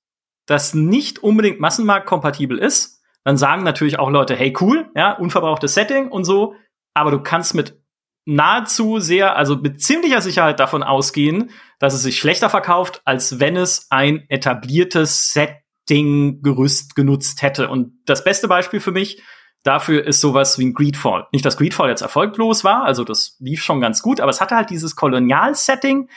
das nicht unbedingt massenmarktkompatibel ist, dann sagen natürlich auch Leute, hey cool, ja, unverbrauchtes Setting und so, aber du kannst mit nahezu sehr, also mit ziemlicher Sicherheit davon ausgehen, dass es sich schlechter verkauft, als wenn es ein etabliertes Setting-Gerüst genutzt hätte. Und das beste Beispiel für mich dafür ist sowas wie ein Greedfall. Nicht, dass Greedfall jetzt erfolglos war, also das lief schon ganz gut, aber es hatte halt dieses Kolonial-Setting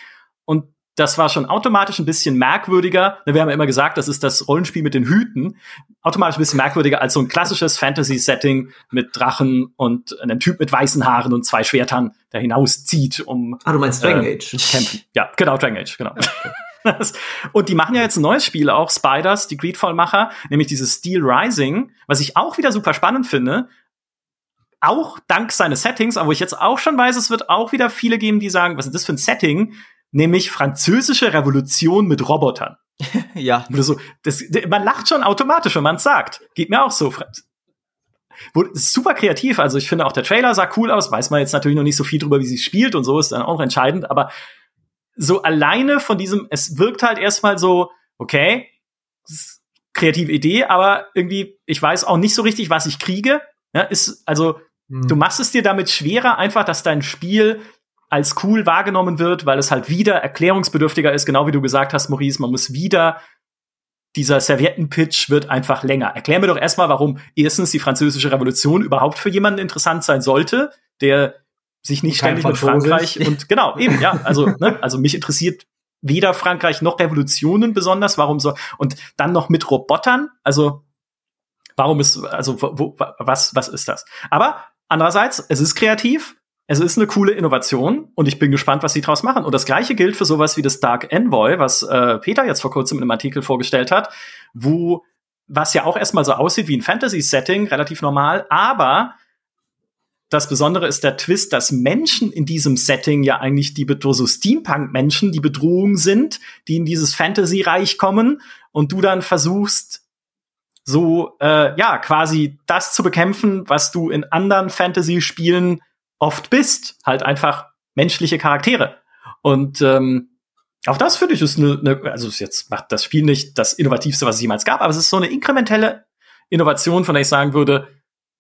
und das war schon automatisch ein bisschen merkwürdiger. Wir haben ja immer gesagt, das ist das Rollenspiel mit den Hüten. Automatisch ein bisschen merkwürdiger als so ein klassisches Fantasy-Setting mit Drachen und einem Typ mit weißen Haaren und zwei Schwertern, der hinauszieht, um. Ah, du meinst Dragon äh, Age? Kämpfen. Ja, genau, Dragon Age, genau. und die machen ja jetzt ein neues Spiel auch, Spiders, die Greedfall-Macher, nämlich dieses Steel Rising, was ich auch wieder super spannend finde, auch dank seines Settings, aber wo ich jetzt auch schon weiß, es wird auch wieder viele geben, die sagen, was ist das für ein Setting? Nämlich französische Revolution mit Robotern. (laughs) ja. So, das, man lacht schon automatisch, wenn man es sagt. Geht mir auch so. Super kreativ, also ich finde auch der Trailer sah cool aus, weiß man jetzt natürlich noch nicht so viel drüber, wie sie spielt und so, ist dann auch entscheidend, aber so alleine von diesem, es wirkt halt erstmal so, okay, kreative Idee, aber irgendwie, ich weiß auch nicht so richtig, was ich kriege. Ja, ist, also, hm. du machst es dir damit schwerer, einfach, dass dein Spiel als cool wahrgenommen wird, weil es halt wieder erklärungsbedürftiger ist, genau wie du gesagt hast, Maurice, man muss wieder dieser Serviettenpitch wird einfach länger. Erklär mir doch erstmal, warum erstens die französische Revolution überhaupt für jemanden interessant sein sollte, der sich nicht ständig mit Frankreich und (laughs) genau, eben, ja, also, ne, also mich interessiert weder Frankreich noch Revolutionen besonders, warum so und dann noch mit Robotern, also warum ist also wo, was was ist das? Aber andererseits, es ist kreativ, es ist eine coole Innovation und ich bin gespannt, was sie draus machen. Und das gleiche gilt für sowas wie das Dark Envoy, was äh, Peter jetzt vor kurzem in einem Artikel vorgestellt hat, wo was ja auch erstmal so aussieht wie ein Fantasy-Setting, relativ normal, aber das Besondere ist der Twist, dass Menschen in diesem Setting ja eigentlich die so Steampunk-Menschen die Bedrohung sind, die in dieses Fantasy-Reich kommen und du dann versuchst, so äh, ja quasi das zu bekämpfen, was du in anderen Fantasy-Spielen oft bist, halt einfach menschliche Charaktere. Und ähm, auch das finde ich ist eine, eine, also jetzt macht das Spiel nicht das innovativste, was es jemals gab, aber es ist so eine inkrementelle Innovation, von der ich sagen würde,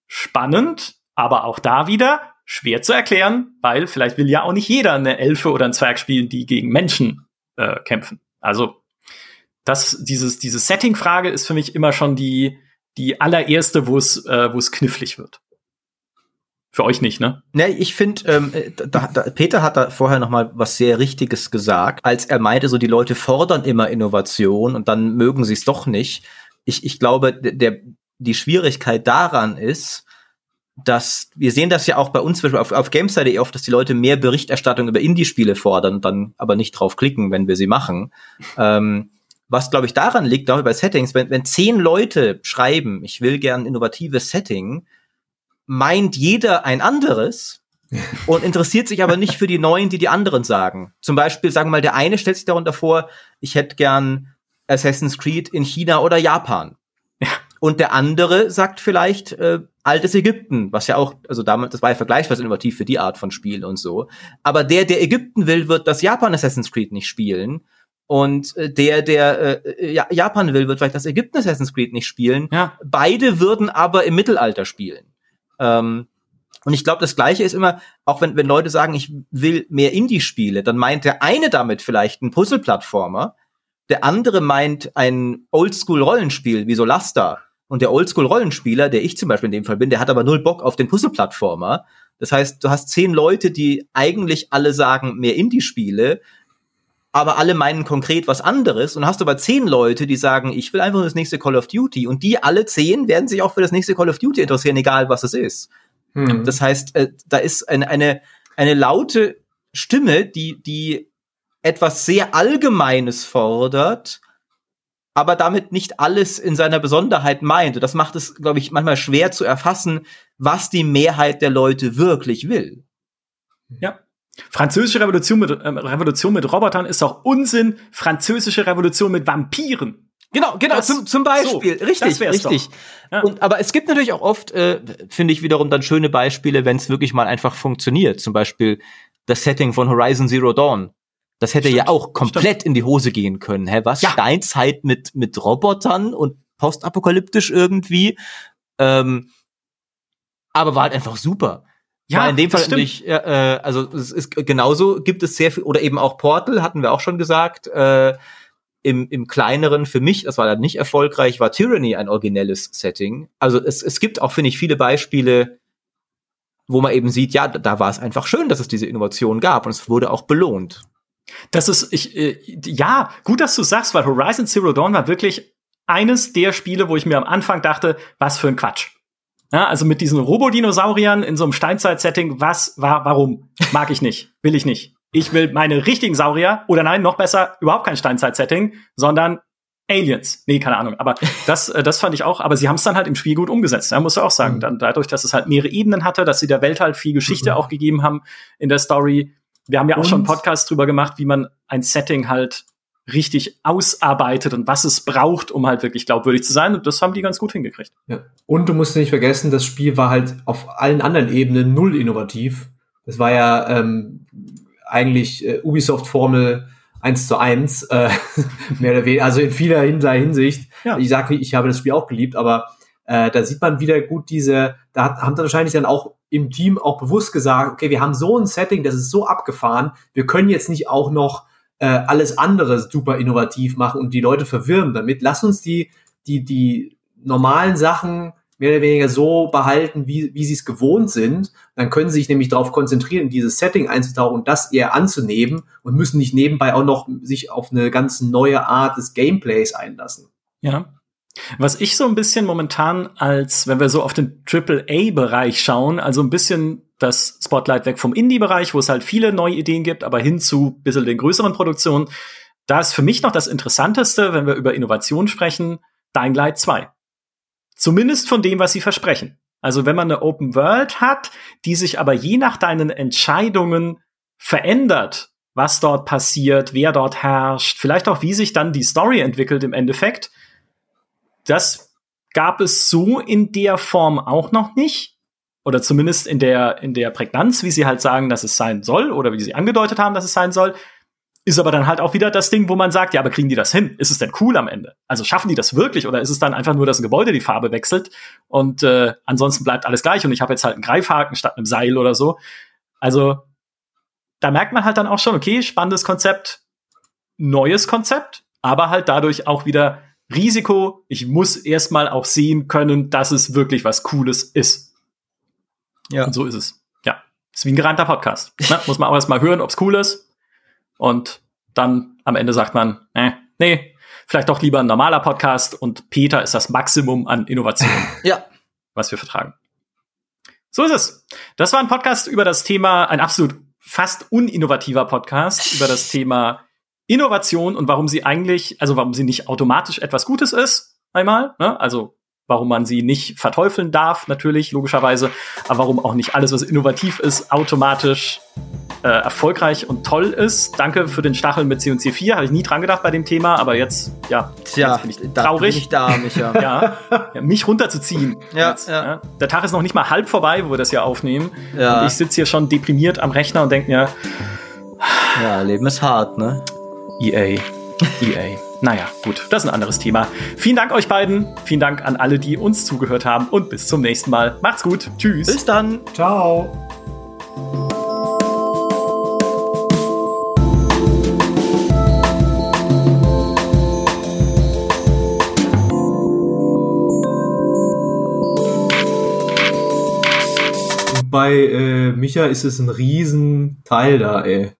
spannend, aber auch da wieder schwer zu erklären, weil vielleicht will ja auch nicht jeder eine Elfe oder ein Zwerg spielen, die gegen Menschen äh, kämpfen. Also das, dieses, diese Setting-Frage ist für mich immer schon die, die allererste, wo es, äh, wo es knifflig wird. Für euch nicht, ne? Ne, ich finde, ähm, da, da, Peter hat da vorher noch mal was sehr Richtiges gesagt, als er meinte, so die Leute fordern immer Innovation und dann mögen sie es doch nicht. Ich, ich glaube, der, die Schwierigkeit daran ist, dass wir sehen das ja auch bei uns auf, auf Gameside oft, dass die Leute mehr Berichterstattung über Indie-Spiele fordern, dann aber nicht drauf klicken, wenn wir sie machen. Ähm, was, glaube ich, daran liegt, auch bei Settings, wenn, wenn zehn Leute schreiben, ich will gern innovatives Setting, meint jeder ein anderes (laughs) und interessiert sich aber nicht für die neuen, die die anderen sagen. Zum Beispiel, sagen wir mal, der eine stellt sich darunter vor, ich hätte gern Assassin's Creed in China oder Japan. Ja. Und der andere sagt vielleicht äh, altes Ägypten, was ja auch, also damals, das war ja vergleichsweise innovativ für die Art von Spiel und so. Aber der, der Ägypten will, wird das Japan Assassin's Creed nicht spielen. Und äh, der, der äh, ja, Japan will, wird vielleicht das Ägypten Assassin's Creed nicht spielen. Ja. Beide würden aber im Mittelalter spielen. Ähm, und ich glaube, das Gleiche ist immer, auch wenn, wenn Leute sagen, ich will mehr Indie-Spiele, dann meint der eine damit vielleicht einen Puzzle-Plattformer, der andere meint ein Oldschool-Rollenspiel wie Solasta. Und der Oldschool-Rollenspieler, der ich zum Beispiel in dem Fall bin, der hat aber null Bock auf den Puzzle-Plattformer. Das heißt, du hast zehn Leute, die eigentlich alle sagen, mehr Indie-Spiele, aber alle meinen konkret was anderes und hast aber zehn Leute, die sagen, ich will einfach nur das nächste Call of Duty und die alle zehn werden sich auch für das nächste Call of Duty interessieren, egal was es ist. Hm. Das heißt, äh, da ist eine, eine, eine laute Stimme, die, die etwas sehr Allgemeines fordert, aber damit nicht alles in seiner Besonderheit meint. Und das macht es, glaube ich, manchmal schwer zu erfassen, was die Mehrheit der Leute wirklich will. Ja, Französische Revolution mit, äh, Revolution mit Robotern ist doch Unsinn. Französische Revolution mit Vampiren. Genau, genau, das, zum, zum Beispiel. So, richtig, richtig. Ja. Und, aber es gibt natürlich auch oft, äh, finde ich wiederum dann schöne Beispiele, wenn es wirklich mal einfach funktioniert. Zum Beispiel das Setting von Horizon Zero Dawn. Das hätte stimmt, ja auch komplett stimmt. in die Hose gehen können. Hä, was? Ja. Steinzeit mit, mit Robotern und postapokalyptisch irgendwie. Ähm, aber war halt einfach super. Ja, War in dem Fall nicht, äh, also es ist genauso gibt es sehr viel, oder eben auch Portal, hatten wir auch schon gesagt, äh, im, im kleineren, für mich, das war dann nicht erfolgreich, war Tyranny ein originelles Setting. Also es, es gibt auch, finde ich, viele Beispiele, wo man eben sieht, ja, da war es einfach schön, dass es diese Innovation gab und es wurde auch belohnt. Das ist, ich, äh, ja, gut, dass du sagst, weil Horizon Zero Dawn war wirklich eines der Spiele, wo ich mir am Anfang dachte, was für ein Quatsch. Ja, also mit diesen Robodinosauriern in so einem Steinzeit-Setting, was, war, warum? Mag ich nicht, will ich nicht. Ich will meine richtigen Saurier oder nein, noch besser, überhaupt kein Steinzeit-Setting, sondern Aliens. Nee, keine Ahnung. Aber das, äh, das fand ich auch. Aber sie haben es dann halt im Spiel gut umgesetzt. Ja, muss ich auch sagen. Mhm. Dann dadurch, dass es halt mehrere Ebenen hatte, dass sie der Welt halt viel Geschichte mhm. auch gegeben haben in der Story. Wir haben ja auch Und? schon einen Podcast drüber gemacht, wie man ein Setting halt richtig ausarbeitet und was es braucht, um halt wirklich glaubwürdig zu sein. Und das haben die ganz gut hingekriegt. Ja. Und du musst nicht vergessen, das Spiel war halt auf allen anderen Ebenen null innovativ. Das war ja ähm, eigentlich äh, Ubisoft-Formel eins zu eins, äh, (laughs) mehr oder weniger, also in vieler Hinsicht. Ja. Ich sage, ich habe das Spiel auch geliebt, aber Äh, da sieht man wieder gut diese, da hat, haben dann wahrscheinlich dann auch im Team auch bewusst gesagt, okay, wir haben so ein Setting, das ist so abgefahren, wir können jetzt nicht auch noch äh, alles andere super innovativ machen und die Leute verwirren damit. Lass uns die, die, die normalen Sachen mehr oder weniger so behalten, wie, wie sie es gewohnt sind. Dann können sie sich nämlich darauf konzentrieren, dieses Setting einzutauchen und das eher anzunehmen und müssen nicht nebenbei auch noch sich auf eine ganz neue Art des Gameplays einlassen. Ja. Was ich so ein bisschen momentan als, wenn wir so auf den AAA-Bereich schauen, also ein bisschen das Spotlight weg vom Indie-Bereich, wo es halt viele neue Ideen gibt, aber hin zu ein bisschen den größeren Produktionen, da ist für mich noch das Interessanteste, wenn wir über Innovation sprechen, Dying Light 2. Zumindest von dem, was sie versprechen. Also wenn man eine Open World hat, die sich aber je nach deinen Entscheidungen verändert, was dort passiert, wer dort herrscht, vielleicht auch wie sich dann die Story entwickelt im Endeffekt, das gab es so in der Form auch noch nicht. Oder zumindest in der, in der Prägnanz, wie sie halt sagen, dass es sein soll, oder wie sie angedeutet haben, dass es sein soll. Ist aber dann halt auch wieder das Ding, wo man sagt, ja, aber kriegen die das hin? Ist es denn cool am Ende? Also schaffen die das wirklich oder ist es dann einfach nur, dass ein Gebäude die Farbe wechselt und äh, ansonsten bleibt alles gleich und ich habe jetzt halt einen Greifhaken statt einem Seil oder so? Also da merkt man halt dann auch schon, okay, spannendes Konzept, neues Konzept, aber halt dadurch auch wieder Risiko. Ich muss erstmal auch sehen können, dass es wirklich was Cooles ist. Ja. Und so ist es. Ja. Ist wie ein gerannter Podcast. (laughs) Ne? Muss man auch erstmal hören, ob es cool ist und dann am Ende sagt man, äh, nee, vielleicht doch lieber ein normaler Podcast und Peter ist das Maximum an Innovation, (laughs) ja. was wir vertragen. So ist es. Das war ein Podcast über das Thema, ein absolut fast uninnovativer Podcast (laughs) über das Thema Innovation und warum sie eigentlich, also warum sie nicht automatisch etwas Gutes ist, einmal, ne? also warum man sie nicht verteufeln darf, natürlich, logischerweise, aber warum auch nicht alles, was innovativ ist, automatisch äh, erfolgreich und toll ist. Danke für den Stachel mit C&C 4. Habe ich nie dran gedacht bei dem Thema, aber jetzt, ja, Tja, jetzt bin ich traurig. Bin ich da, Micha. (laughs) ja, ja, mich runterzuziehen. Ja, jetzt, ja. ja, Der Tag ist noch nicht mal halb vorbei, wo wir das hier aufnehmen. Ja. Und ich sitze hier schon deprimiert am Rechner und denke mir, ja, Leben ist hart, ne? EA. EA. Naja, gut, das ist ein anderes Thema. Vielen Dank euch beiden. Vielen Dank an alle, die uns zugehört haben. Und bis zum nächsten Mal. Macht's gut. Tschüss. Bis dann. Ciao. bei äh, Micha ist es ein Riesenteil da, ey.